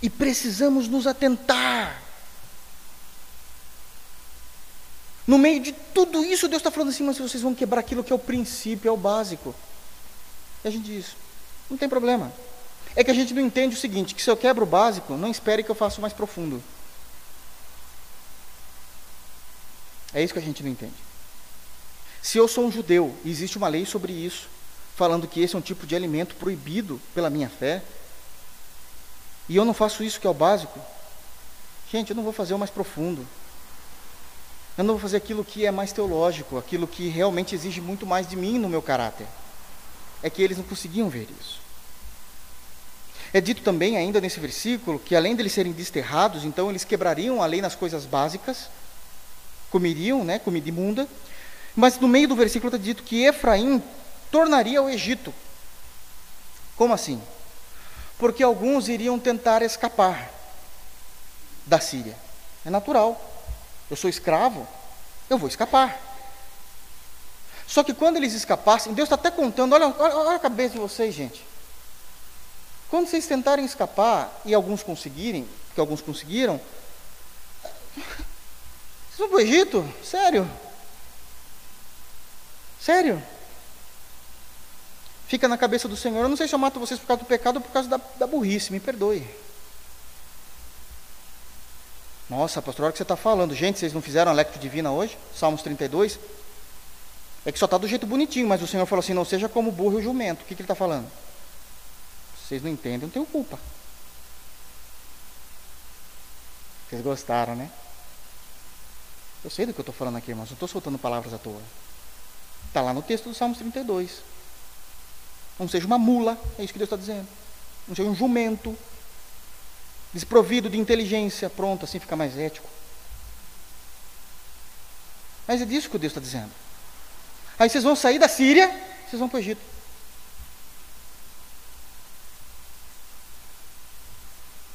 E precisamos nos atentar. No meio de tudo isso, Deus está falando assim, mas vocês vão quebrar aquilo que é o princípio, é o básico. E a gente diz, não tem problema. É que a gente não entende o seguinte, que se eu quebro o básico, não espere que eu faça o mais profundo. É isso que a gente não entende. Se eu sou um judeu e existe uma lei sobre isso, falando que esse é um tipo de alimento proibido pela minha fé, e eu não faço isso que é o básico, gente, eu não vou fazer o mais profundo. Eu não vou fazer aquilo que é mais teológico, aquilo que realmente exige muito mais de mim no meu caráter. É que eles não conseguiam ver isso. É dito também, ainda nesse versículo, que além de eles serem desterrados, então eles quebrariam a lei nas coisas básicas, comeriam, né, comida imunda, mas no meio do versículo está dito que Efraim tornaria o Egito. Como assim? Porque alguns iriam tentar escapar da Síria. É natural. Eu sou escravo, eu vou escapar. Só que quando eles escapassem, Deus está até contando, olha, olha, olha a cabeça de vocês, gente. Quando vocês tentarem escapar, e alguns conseguirem, porque alguns conseguiram, vocês vão para o Egito? Sério? Sério? Fica na cabeça do Senhor. Eu não sei se eu mato vocês por causa do pecado ou por causa da, da burrice, me perdoe. Nossa, pastor, olha o que você está falando. Gente, vocês não fizeram a lectio divina hoje? Salmos 32? É que só está do jeito bonitinho, mas o Senhor falou assim: não seja como burro e o jumento. O que, que ele está falando? Vocês não entendem, não tenho culpa. Vocês gostaram, né? Eu sei do que eu estou falando aqui, irmãos. Não estou soltando palavras à toa. Está lá no texto do Salmos 32. Não seja uma mula, é isso que Deus está dizendo. Não seja um jumento, desprovido de inteligência, pronto, assim fica mais ético. Mas é disso que Deus está dizendo. Aí vocês vão sair da Síria, vocês vão para o Egito.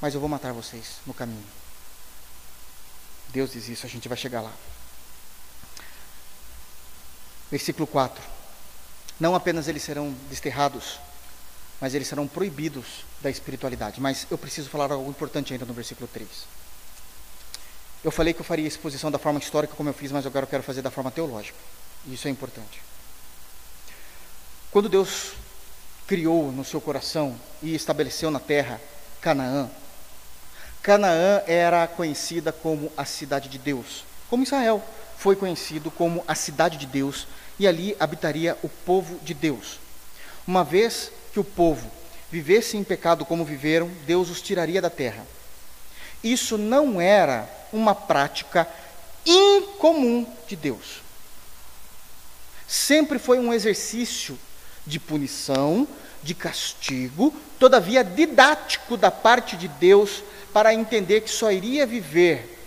Mas eu vou matar vocês no caminho. Deus diz isso, a gente vai chegar lá. Versículo 4. Não apenas eles serão desterrados, mas eles serão proibidos da espiritualidade. Mas eu preciso falar algo importante ainda no versículo 3. Eu falei que eu faria a exposição da forma histórica como eu fiz, mas agora eu quero fazer da forma teológica. E isso é importante. Quando Deus criou no seu coração e estabeleceu na terra Canaã, Canaã era conhecida como a cidade de Deus, como Israel foi conhecido como a cidade de Deus, e ali habitaria o povo de Deus. Uma vez que o povo vivesse em pecado como viveram, Deus os tiraria da terra. Isso não era uma prática incomum de Deus. Sempre foi um exercício de punição, de castigo, todavia didático da parte de Deus para entender que só iria viver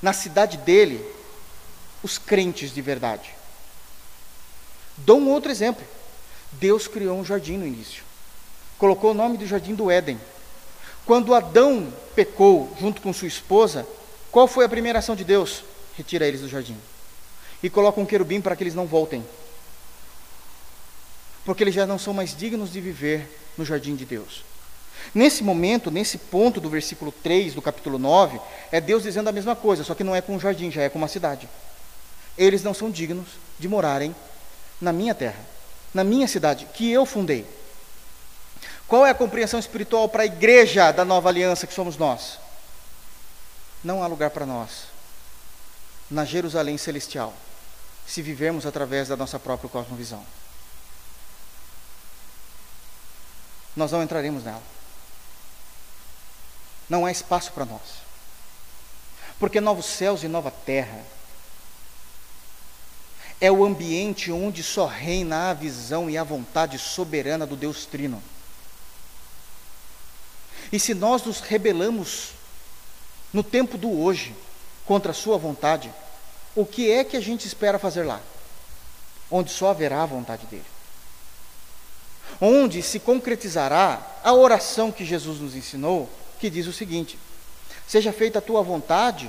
na cidade dele os crentes de verdade. Dou um outro exemplo. Deus criou um jardim no início. Colocou o nome do jardim do Éden. Quando Adão pecou junto com sua esposa, qual foi a primeira ação de Deus? Retira eles do jardim. E coloca um querubim para que eles não voltem. Porque eles já não são mais dignos de viver no jardim de Deus. Nesse momento, nesse ponto do versículo 3 do capítulo 9, é Deus dizendo a mesma coisa, só que não é com um jardim, já é com uma cidade. Eles não são dignos de morarem na minha terra, na minha cidade, que eu fundei. Qual é a compreensão espiritual para a igreja da nova aliança que somos nós? Não há lugar para nós na Jerusalém celestial, se vivermos através da nossa própria cosmovisão. Nós não entraremos nela. Não há espaço para nós. Porque novos céus e nova terra é o ambiente onde só reina a visão e a vontade soberana do Deus Trino. E se nós nos rebelamos no tempo do hoje contra a Sua vontade, o que é que a gente espera fazer lá? Onde só haverá a vontade dele. Onde se concretizará a oração que Jesus nos ensinou, que diz o seguinte: Seja feita a tua vontade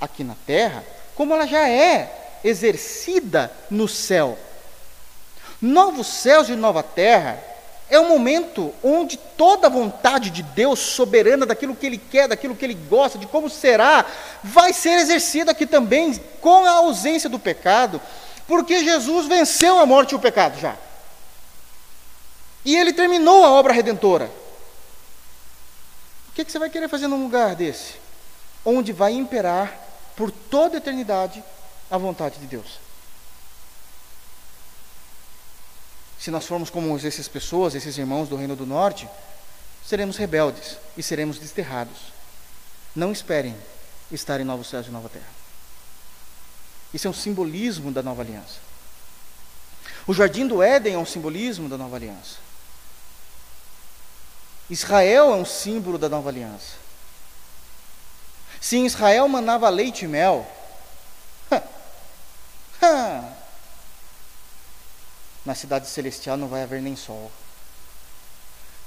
aqui na terra, como ela já é exercida no céu. Novos céus e nova terra é um momento onde toda a vontade de Deus, soberana daquilo que Ele quer, daquilo que Ele gosta, de como será, vai ser exercida aqui também, com a ausência do pecado, porque Jesus venceu a morte e o pecado já. E Ele terminou a obra redentora. O que, que você vai querer fazer num lugar desse? Onde vai imperar por toda a eternidade a vontade de Deus. Se nós formos como essas pessoas, esses irmãos do Reino do Norte, seremos rebeldes e seremos desterrados. Não esperem estar em novos céus e nova terra. Isso é um simbolismo da nova aliança. O jardim do Éden é um simbolismo da nova aliança. Israel é um símbolo da nova aliança. Se em Israel manava leite e mel, [laughs] Na cidade celestial não vai haver nem sol,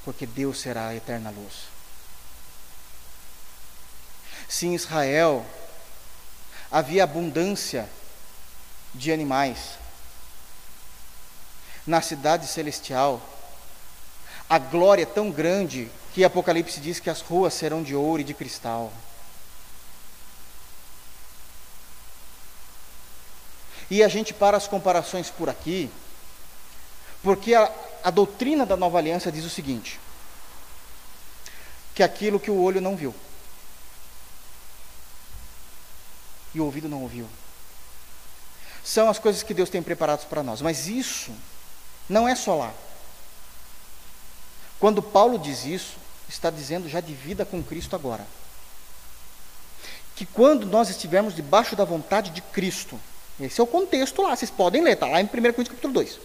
porque Deus será a eterna luz. Se em Israel havia abundância de animais, na cidade celestial, a glória é tão grande que Apocalipse diz que as ruas serão de ouro e de cristal. E a gente para as comparações por aqui, porque a, a doutrina da nova aliança diz o seguinte: que aquilo que o olho não viu, e o ouvido não ouviu, são as coisas que Deus tem preparadas para nós. Mas isso não é só lá. Quando Paulo diz isso, está dizendo já de vida com Cristo agora. Que quando nós estivermos debaixo da vontade de Cristo, esse é o contexto lá, vocês podem ler, está lá em 1 Coríntios capítulo 2.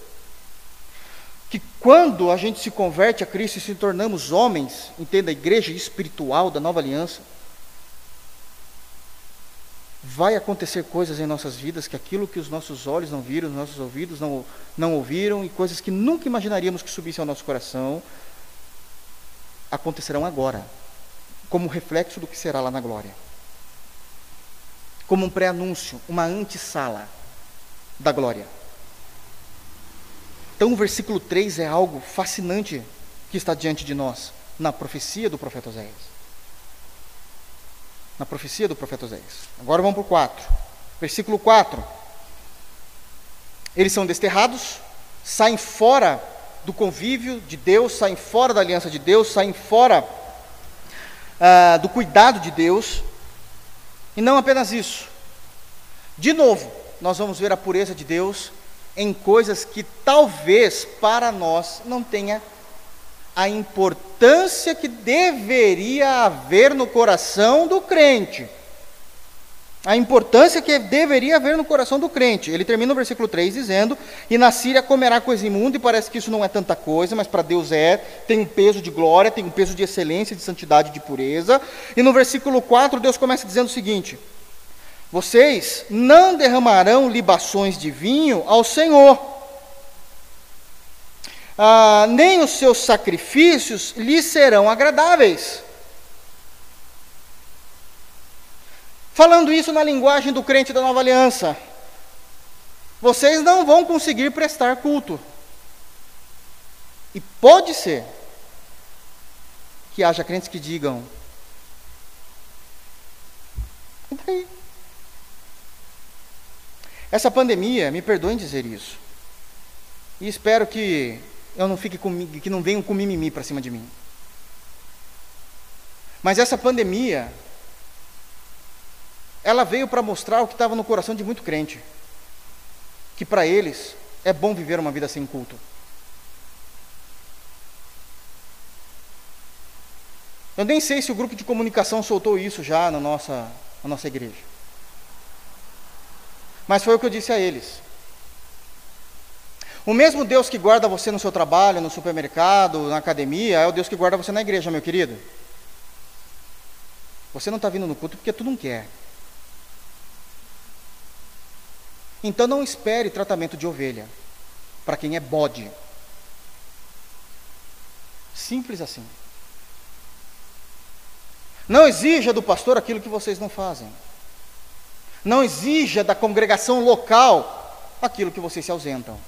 Que quando a gente se converte a Cristo e se tornamos homens, entenda, a igreja espiritual da nova aliança, vai acontecer coisas em nossas vidas que aquilo que os nossos olhos não viram, os nossos ouvidos não, não ouviram, e coisas que nunca imaginaríamos que subissem ao nosso coração, acontecerão agora, como reflexo do que será lá na glória como um pré-anúncio, uma antessala da glória. Então o versículo 3 é algo fascinante que está diante de nós, na profecia do profeta Oséias. Na profecia do profeta Oséias. Agora vamos para o 4. Versículo 4. Eles são desterrados, saem fora do convívio de Deus, saem fora da aliança de Deus, saem fora ah, do cuidado de Deus. E não apenas isso. De novo, nós vamos ver a pureza de Deus em coisas que talvez para nós não tenha a importância que deveria haver no coração do crente. A importância que deveria haver no coração do crente. Ele termina o versículo 3 dizendo: E na Síria comerá coisa imunda, e parece que isso não é tanta coisa, mas para Deus é, tem um peso de glória, tem um peso de excelência, de santidade, de pureza. E no versículo 4, Deus começa dizendo o seguinte: Vocês não derramarão libações de vinho ao Senhor, ah, nem os seus sacrifícios lhes serão agradáveis. Falando isso na linguagem do crente da nova aliança, vocês não vão conseguir prestar culto. E pode ser que haja crentes que digam: e daí? Essa pandemia, me perdoem dizer isso, e espero que eu não fique que não venham com mimimi para cima de mim. Mas essa pandemia ela veio para mostrar o que estava no coração de muito crente, que para eles é bom viver uma vida sem culto. Eu nem sei se o grupo de comunicação soltou isso já na nossa, na nossa igreja. Mas foi o que eu disse a eles. O mesmo Deus que guarda você no seu trabalho, no supermercado, na academia, é o Deus que guarda você na igreja, meu querido. Você não está vindo no culto porque tu não quer. Então não espere tratamento de ovelha para quem é bode. Simples assim. Não exija do pastor aquilo que vocês não fazem. Não exija da congregação local aquilo que vocês se ausentam.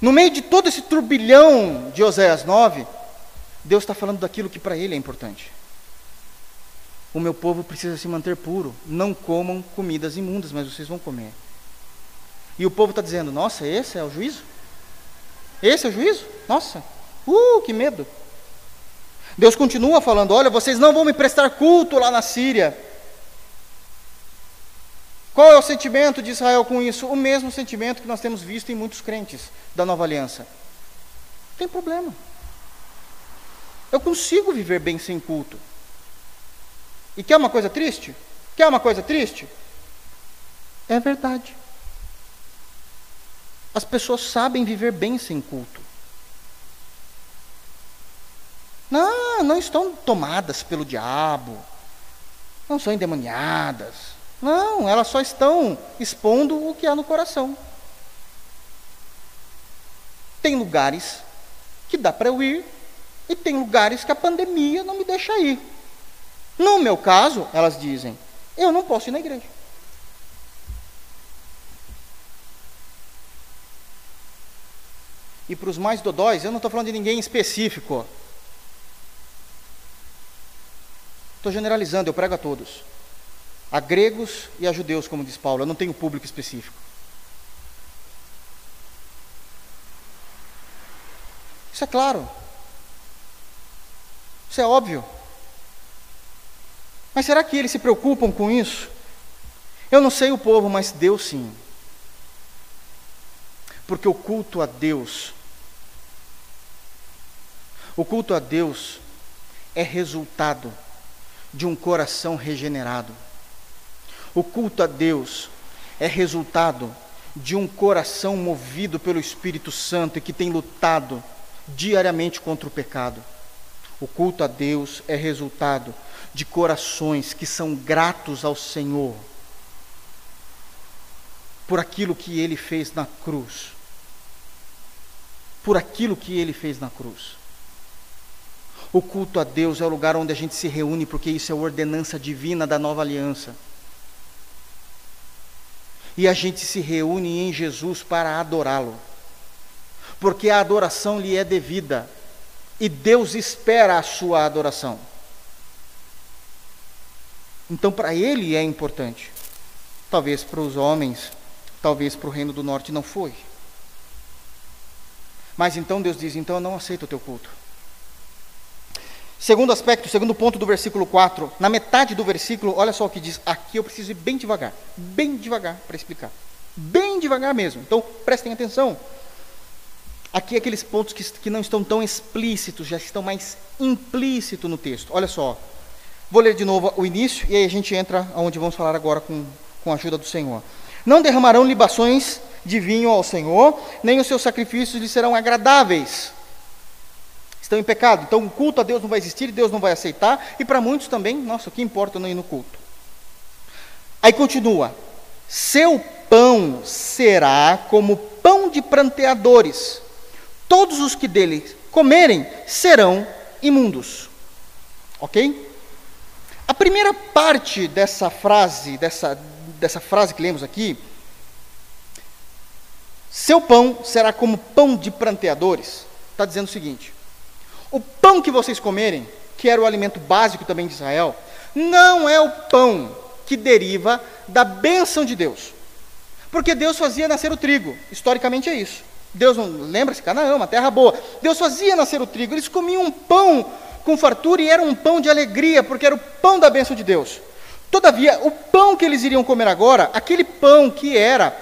No meio de todo esse turbilhão de Oséias 9, Deus está falando daquilo que para ele é importante o meu povo precisa se manter puro. Não comam comidas imundas, mas vocês vão comer. E o povo está dizendo: Nossa, esse é o juízo? Esse é o juízo? Nossa, uh, que medo. Deus continua falando: Olha, vocês não vão me prestar culto lá na Síria. Qual é o sentimento de Israel com isso? O mesmo sentimento que nós temos visto em muitos crentes da nova aliança. Não tem problema. Eu consigo viver bem sem culto. E quer uma coisa triste? Quer uma coisa triste? É verdade. As pessoas sabem viver bem sem culto. Não, não estão tomadas pelo diabo. Não são endemoniadas. Não, elas só estão expondo o que há no coração. Tem lugares que dá para eu ir e tem lugares que a pandemia não me deixa ir. No meu caso, elas dizem, eu não posso ir na igreja. E para os mais dodóis, eu não estou falando de ninguém específico. Estou generalizando, eu prego a todos. A gregos e a judeus, como diz Paulo, eu não tenho público específico. Isso é claro. Isso é óbvio. Mas será que eles se preocupam com isso? Eu não sei o povo, mas Deus sim. Porque o culto a Deus, o culto a Deus é resultado de um coração regenerado. O culto a Deus é resultado de um coração movido pelo Espírito Santo e que tem lutado diariamente contra o pecado. O culto a Deus é resultado de corações que são gratos ao Senhor por aquilo que ele fez na cruz. Por aquilo que ele fez na cruz. O culto a Deus é o lugar onde a gente se reúne, porque isso é a ordenança divina da nova aliança. E a gente se reúne em Jesus para adorá-lo, porque a adoração lhe é devida, e Deus espera a sua adoração. Então, para ele é importante. Talvez para os homens, talvez para o reino do norte não foi. Mas então Deus diz: então eu não aceito o teu culto. Segundo aspecto, segundo ponto do versículo 4, na metade do versículo, olha só o que diz. Aqui eu preciso ir bem devagar, bem devagar para explicar. Bem devagar mesmo. Então prestem atenção. Aqui aqueles pontos que, que não estão tão explícitos, já estão mais implícitos no texto. Olha só. Vou ler de novo o início e aí a gente entra onde vamos falar agora com, com a ajuda do Senhor. Não derramarão libações de vinho ao Senhor, nem os seus sacrifícios lhe serão agradáveis. Estão em pecado, então o culto a Deus não vai existir, Deus não vai aceitar, e para muitos também, nossa, o que importa não ir no culto. Aí continua: seu pão será como pão de pranteadores, todos os que dele comerem serão imundos. Ok? A primeira parte dessa frase, dessa, dessa frase que lemos aqui, seu pão será como pão de pranteadores. Está dizendo o seguinte: o pão que vocês comerem, que era o alimento básico também de Israel, não é o pão que deriva da bênção de Deus. Porque Deus fazia nascer o trigo, historicamente é isso. Deus não lembra-se, Canaã, uma terra boa. Deus fazia nascer o trigo, eles comiam um pão com fartura e era um pão de alegria, porque era o pão da bênção de Deus. Todavia, o pão que eles iriam comer agora, aquele pão que era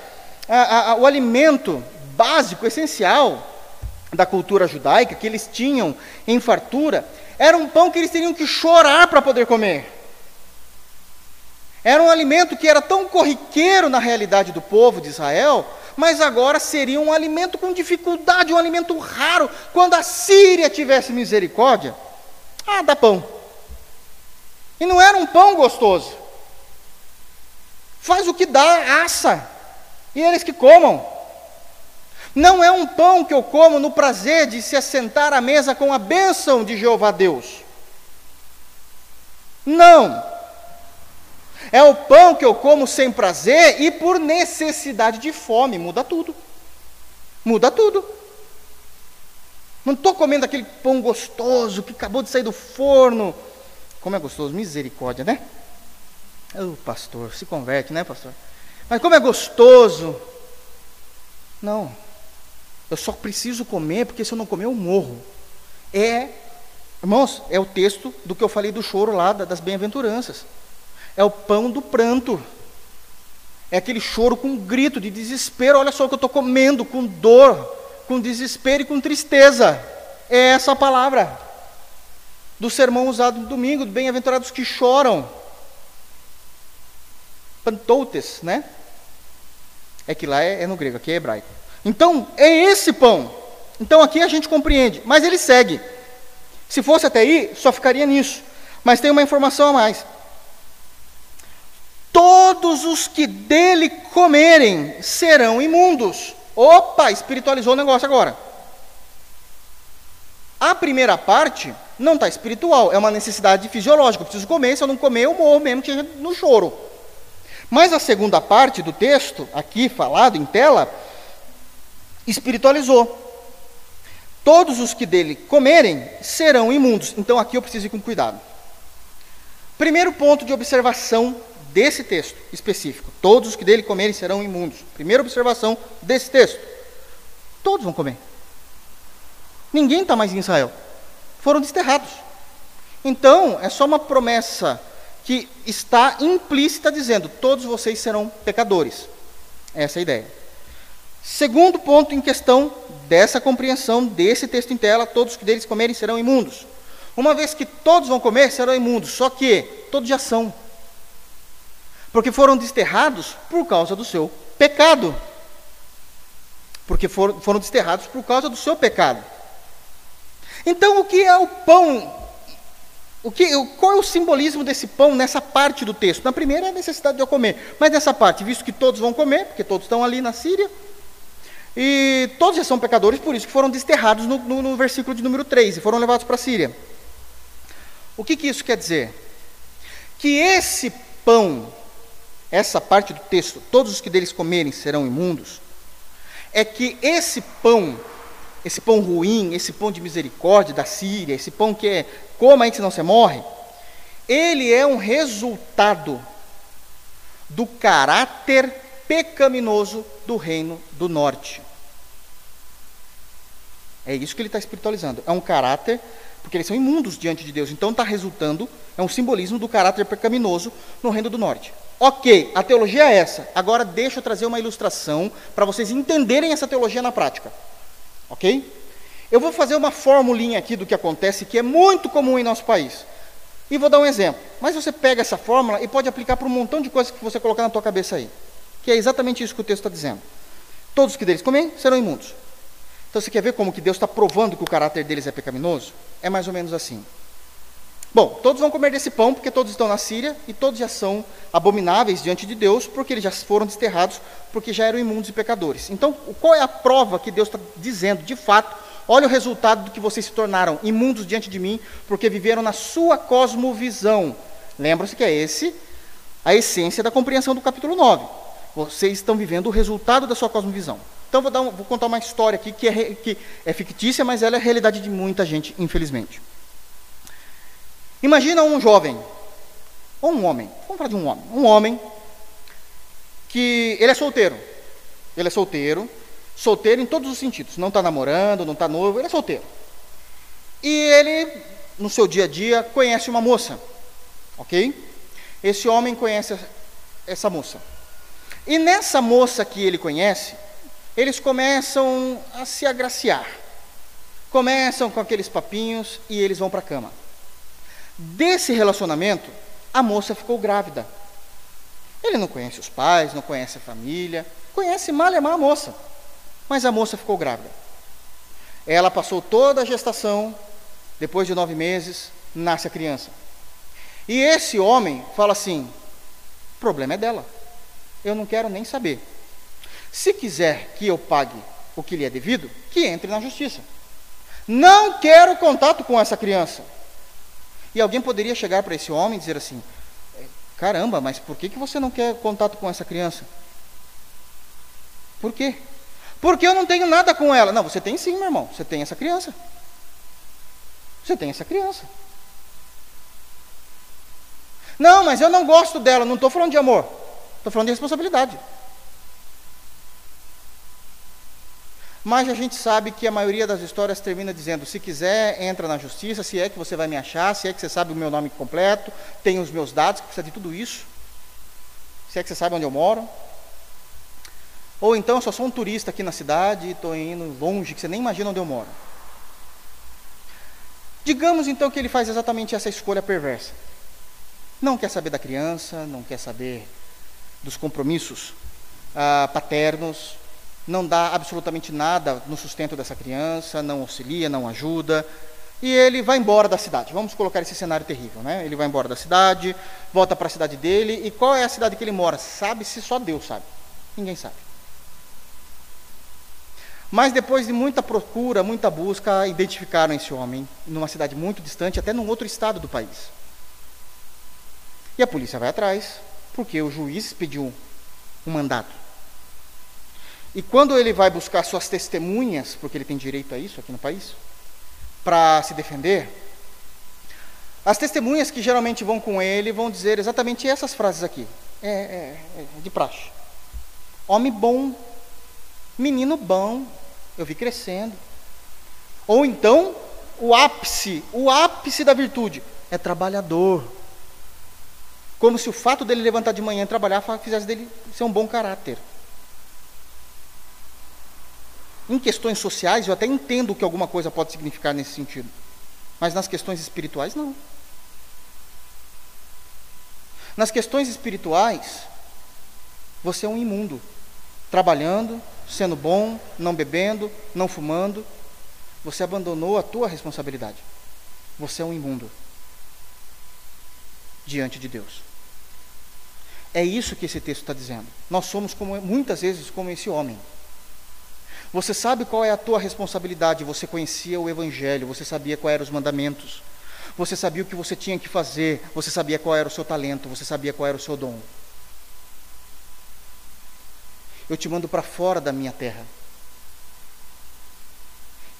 a, a, o alimento básico, essencial da cultura judaica, que eles tinham em fartura, era um pão que eles teriam que chorar para poder comer. Era um alimento que era tão corriqueiro na realidade do povo de Israel, mas agora seria um alimento com dificuldade, um alimento raro. Quando a Síria tivesse misericórdia, ah, dá pão. E não era um pão gostoso. Faz o que dá, assa. E eles que comam. Não é um pão que eu como no prazer de se assentar à mesa com a bênção de Jeová Deus. Não. É o pão que eu como sem prazer e por necessidade de fome. Muda tudo. Muda tudo. Não estou comendo aquele pão gostoso que acabou de sair do forno. Como é gostoso, misericórdia, né? O oh, pastor, se converte, né, pastor? Mas como é gostoso. Não. Eu só preciso comer, porque se eu não comer, eu morro. É, irmãos, é o texto do que eu falei do choro lá, das bem-aventuranças. É o pão do pranto. É aquele choro com um grito de desespero. Olha só o que eu estou comendo, com dor, com desespero e com tristeza. É essa a palavra do sermão usado no domingo, bem-aventurados que choram. Pantoutes, né? É que lá é, é no grego, aqui é hebraico. Então, é esse pão. Então aqui a gente compreende, mas ele segue. Se fosse até aí, só ficaria nisso. Mas tem uma informação a mais. Todos os que dele comerem serão imundos. Opa, espiritualizou o negócio agora. A primeira parte não está espiritual, é uma necessidade fisiológica. Eu preciso comer, se eu não comer, eu morro mesmo que no choro. Mas a segunda parte do texto, aqui falado em tela, espiritualizou. Todos os que dele comerem serão imundos. Então aqui eu preciso ir com cuidado. Primeiro ponto de observação desse texto específico: todos os que dele comerem serão imundos. Primeira observação desse texto: todos vão comer. Ninguém está mais em Israel. Foram desterrados. Então, é só uma promessa que está implícita dizendo: todos vocês serão pecadores. Essa é a ideia. Segundo ponto em questão dessa compreensão desse texto em tela: todos que deles comerem serão imundos. Uma vez que todos vão comer, serão imundos. Só que todos já são. Porque foram desterrados por causa do seu pecado. Porque foram, foram desterrados por causa do seu pecado. Então, o que é o pão o que, qual é o simbolismo desse pão nessa parte do texto? Na primeira é a necessidade de eu comer, mas nessa parte, visto que todos vão comer, porque todos estão ali na Síria, e todos já são pecadores, por isso que foram desterrados no, no, no versículo de número 3 e foram levados para a Síria. O que, que isso quer dizer? Que esse pão, essa parte do texto, todos os que deles comerem serão imundos, é que esse pão esse pão ruim, esse pão de misericórdia da Síria, esse pão que é coma antes não se morre, ele é um resultado do caráter pecaminoso do reino do norte. É isso que ele está espiritualizando. É um caráter, porque eles são imundos diante de Deus. Então está resultando, é um simbolismo do caráter pecaminoso no Reino do Norte. Ok, a teologia é essa. Agora deixa eu trazer uma ilustração para vocês entenderem essa teologia na prática. Ok? Eu vou fazer uma formulinha aqui do que acontece que é muito comum em nosso país. E vou dar um exemplo. Mas você pega essa fórmula e pode aplicar para um montão de coisas que você colocar na tua cabeça aí. Que é exatamente isso que o texto está dizendo. Todos que deles comerem serão imundos. Então você quer ver como que Deus está provando que o caráter deles é pecaminoso? É mais ou menos assim. Bom, todos vão comer desse pão porque todos estão na Síria e todos já são abomináveis diante de Deus porque eles já foram desterrados porque já eram imundos e pecadores. Então, qual é a prova que Deus está dizendo de fato Olha o resultado do que vocês se tornaram imundos diante de mim, porque viveram na sua cosmovisão. Lembra-se que é esse a essência da compreensão do capítulo 9. Vocês estão vivendo o resultado da sua cosmovisão. Então vou, um, vou contar uma história aqui que é, que é fictícia, mas ela é a realidade de muita gente, infelizmente. Imagina um jovem, ou um homem, vamos falar de um homem, um homem que ele é solteiro. Ele é solteiro, Solteiro em todos os sentidos. Não está namorando, não está noivo, ele é solteiro. E ele, no seu dia a dia, conhece uma moça. Ok? Esse homem conhece essa moça. E nessa moça que ele conhece, eles começam a se agraciar. Começam com aqueles papinhos e eles vão para a cama. Desse relacionamento, a moça ficou grávida. Ele não conhece os pais, não conhece a família, conhece mal e mal a moça. Mas a moça ficou grávida. Ela passou toda a gestação, depois de nove meses, nasce a criança. E esse homem fala assim: o problema é dela. Eu não quero nem saber. Se quiser que eu pague o que lhe é devido, que entre na justiça. Não quero contato com essa criança. E alguém poderia chegar para esse homem e dizer assim: caramba, mas por que, que você não quer contato com essa criança? Por quê? Porque eu não tenho nada com ela. Não, você tem sim, meu irmão. Você tem essa criança. Você tem essa criança. Não, mas eu não gosto dela. Não estou falando de amor. Estou falando de responsabilidade. Mas a gente sabe que a maioria das histórias termina dizendo: se quiser, entra na justiça, se é que você vai me achar, se é que você sabe o meu nome completo, tem os meus dados, que precisa de tudo isso. Se é que você sabe onde eu moro. Ou então eu só sou um turista aqui na cidade e estou indo longe, que você nem imagina onde eu moro. Digamos então que ele faz exatamente essa escolha perversa. Não quer saber da criança, não quer saber dos compromissos ah, paternos, não dá absolutamente nada no sustento dessa criança, não auxilia, não ajuda, e ele vai embora da cidade. Vamos colocar esse cenário terrível, né? Ele vai embora da cidade, volta para a cidade dele, e qual é a cidade que ele mora? Sabe-se só Deus sabe. Ninguém sabe. Mas depois de muita procura, muita busca, identificaram esse homem numa cidade muito distante, até num outro estado do país. E a polícia vai atrás, porque o juiz pediu um mandato. E quando ele vai buscar suas testemunhas, porque ele tem direito a isso aqui no país, para se defender, as testemunhas que geralmente vão com ele vão dizer exatamente essas frases aqui. É, é, é de praxe. Homem bom, menino bom, eu vi crescendo. Ou então, o ápice, o ápice da virtude é trabalhador. Como se o fato dele levantar de manhã e trabalhar fizesse dele ser um bom caráter. Em questões sociais, eu até entendo que alguma coisa pode significar nesse sentido. Mas nas questões espirituais, não. Nas questões espirituais, você é um imundo, trabalhando, sendo bom, não bebendo, não fumando, você abandonou a tua responsabilidade. Você é um imundo diante de Deus. É isso que esse texto está dizendo. Nós somos como, muitas vezes como esse homem. Você sabe qual é a tua responsabilidade, você conhecia o Evangelho, você sabia quais eram os mandamentos, você sabia o que você tinha que fazer, você sabia qual era o seu talento, você sabia qual era o seu dom eu te mando para fora da minha terra.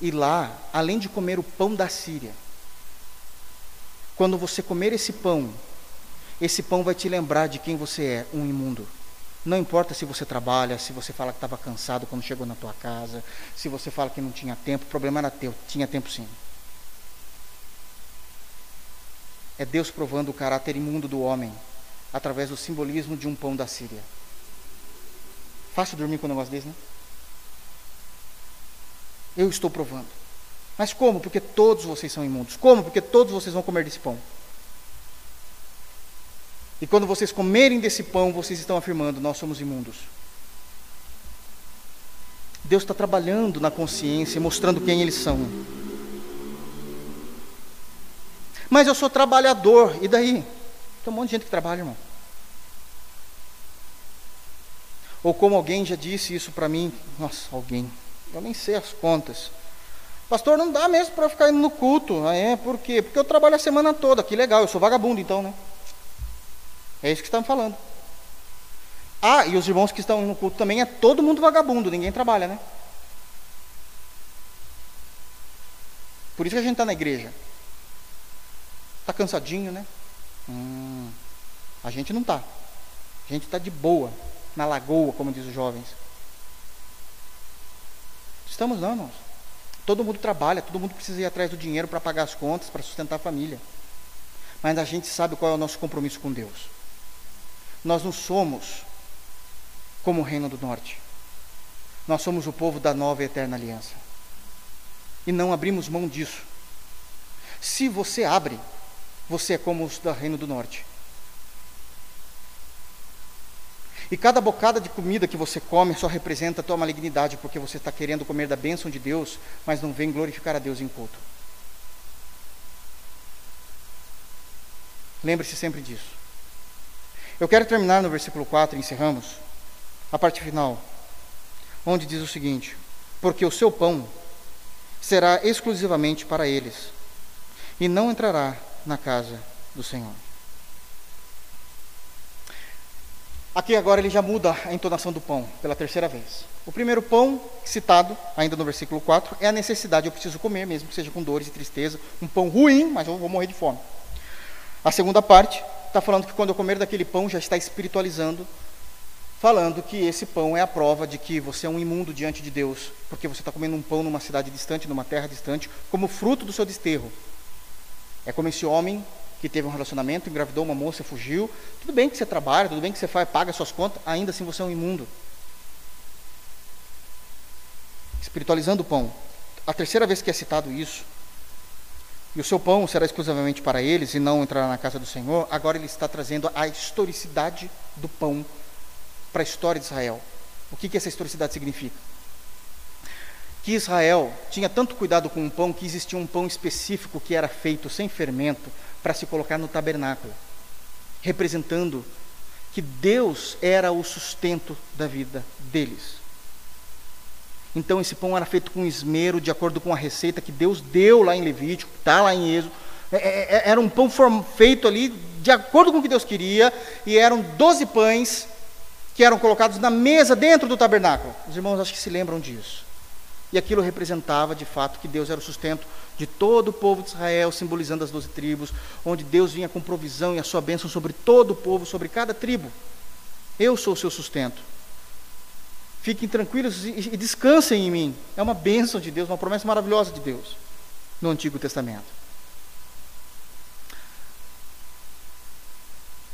E lá, além de comer o pão da Síria, quando você comer esse pão, esse pão vai te lembrar de quem você é, um imundo. Não importa se você trabalha, se você fala que estava cansado quando chegou na tua casa, se você fala que não tinha tempo, o problema era teu, tinha tempo sim. É Deus provando o caráter imundo do homem através do simbolismo de um pão da Síria. Fácil dormir com um negócio desse, né? Eu estou provando. Mas como? Porque todos vocês são imundos. Como? Porque todos vocês vão comer desse pão. E quando vocês comerem desse pão, vocês estão afirmando: nós somos imundos. Deus está trabalhando na consciência, mostrando quem eles são. Mas eu sou trabalhador, e daí? Tem um monte de gente que trabalha, irmão. Ou como alguém já disse isso para mim, nossa, alguém, eu nem sei as contas. Pastor, não dá mesmo para ficar indo no culto. Ah, é, por quê? Porque eu trabalho a semana toda. Que legal, eu sou vagabundo então, né? É isso que está me falando. Ah, e os irmãos que estão no culto também é todo mundo vagabundo, ninguém trabalha, né? Por isso que a gente está na igreja. Está cansadinho, né? Hum, a gente não está. A gente está de boa, na lagoa, como diz os jovens. Estamos não, irmãos. Todo mundo trabalha, todo mundo precisa ir atrás do dinheiro para pagar as contas, para sustentar a família. Mas a gente sabe qual é o nosso compromisso com Deus. Nós não somos como o Reino do Norte. Nós somos o povo da nova e eterna aliança. E não abrimos mão disso. Se você abre, você é como os do Reino do Norte. E cada bocada de comida que você come só representa a tua malignidade, porque você está querendo comer da bênção de Deus, mas não vem glorificar a Deus em culto. Lembre-se sempre disso. Eu quero terminar no versículo 4, encerramos, a parte final, onde diz o seguinte: Porque o seu pão será exclusivamente para eles, e não entrará na casa do Senhor. Aqui agora ele já muda a entonação do pão pela terceira vez. O primeiro pão, citado ainda no versículo 4, é a necessidade, eu preciso comer, mesmo que seja com dores e tristeza, um pão ruim, mas eu vou morrer de fome. A segunda parte está falando que quando eu comer daquele pão já está espiritualizando, falando que esse pão é a prova de que você é um imundo diante de Deus, porque você está comendo um pão numa cidade distante, numa terra distante, como fruto do seu desterro. É como esse homem que teve um relacionamento, engravidou uma moça, fugiu. Tudo bem que você trabalha, tudo bem que você faz, paga suas contas, ainda assim você é um imundo. Espiritualizando o pão. A terceira vez que é citado isso, e o seu pão será exclusivamente para eles e não entrará na casa do Senhor, agora ele está trazendo a historicidade do pão para a história de Israel. O que, que essa historicidade significa? Que Israel tinha tanto cuidado com o pão que existia um pão específico que era feito sem fermento para se colocar no tabernáculo, representando que Deus era o sustento da vida deles. Então esse pão era feito com esmero, de acordo com a receita que Deus deu lá em Levítico, está lá em Êxodo. É, é, é, era um pão feito ali de acordo com o que Deus queria, e eram doze pães que eram colocados na mesa dentro do tabernáculo. Os irmãos acho que se lembram disso. E aquilo representava de fato que Deus era o sustento de todo o povo de Israel, simbolizando as doze tribos, onde Deus vinha com provisão e a sua bênção sobre todo o povo, sobre cada tribo. Eu sou o seu sustento. Fiquem tranquilos e descansem em mim. É uma bênção de Deus, uma promessa maravilhosa de Deus no Antigo Testamento.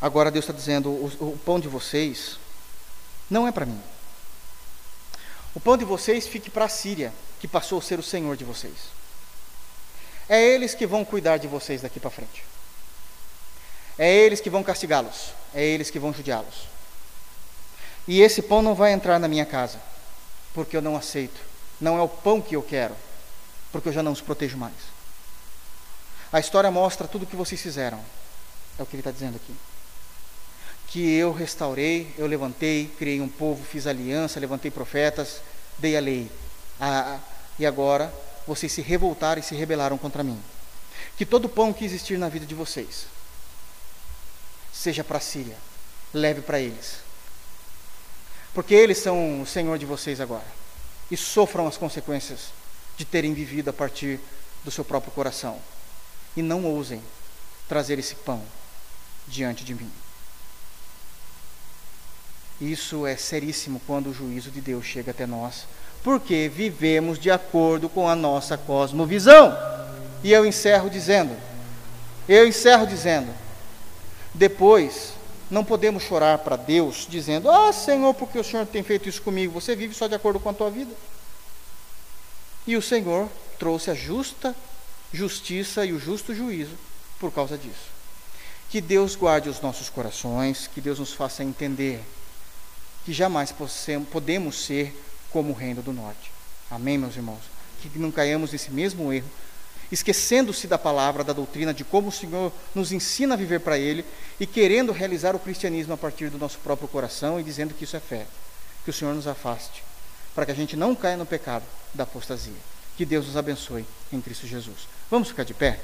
Agora Deus está dizendo: o, o pão de vocês não é para mim. O pão de vocês fique para a Síria, que passou a ser o Senhor de vocês. É eles que vão cuidar de vocês daqui para frente. É eles que vão castigá-los. É eles que vão judiá-los. E esse pão não vai entrar na minha casa, porque eu não aceito. Não é o pão que eu quero, porque eu já não os protejo mais. A história mostra tudo o que vocês fizeram. É o que ele está dizendo aqui. Que eu restaurei, eu levantei, criei um povo, fiz aliança, levantei profetas, dei a lei. Ah, e agora vocês se revoltaram e se rebelaram contra mim. Que todo pão que existir na vida de vocês seja para a Síria, leve para eles porque eles são o Senhor de vocês agora. E sofram as consequências de terem vivido a partir do seu próprio coração. E não ousem trazer esse pão diante de mim. Isso é seríssimo quando o juízo de Deus chega até nós, porque vivemos de acordo com a nossa cosmovisão. E eu encerro dizendo: eu encerro dizendo, depois não podemos chorar para Deus dizendo: Ah, Senhor, porque o Senhor tem feito isso comigo? Você vive só de acordo com a tua vida. E o Senhor trouxe a justa justiça e o justo juízo por causa disso. Que Deus guarde os nossos corações, que Deus nos faça entender que jamais podemos ser como o reino do norte. Amém, meus irmãos? Que não caiamos nesse mesmo erro esquecendo-se da palavra, da doutrina, de como o Senhor nos ensina a viver para Ele e querendo realizar o cristianismo a partir do nosso próprio coração e dizendo que isso é fé. Que o Senhor nos afaste, para que a gente não caia no pecado da apostasia. Que Deus nos abençoe em Cristo Jesus. Vamos ficar de pé?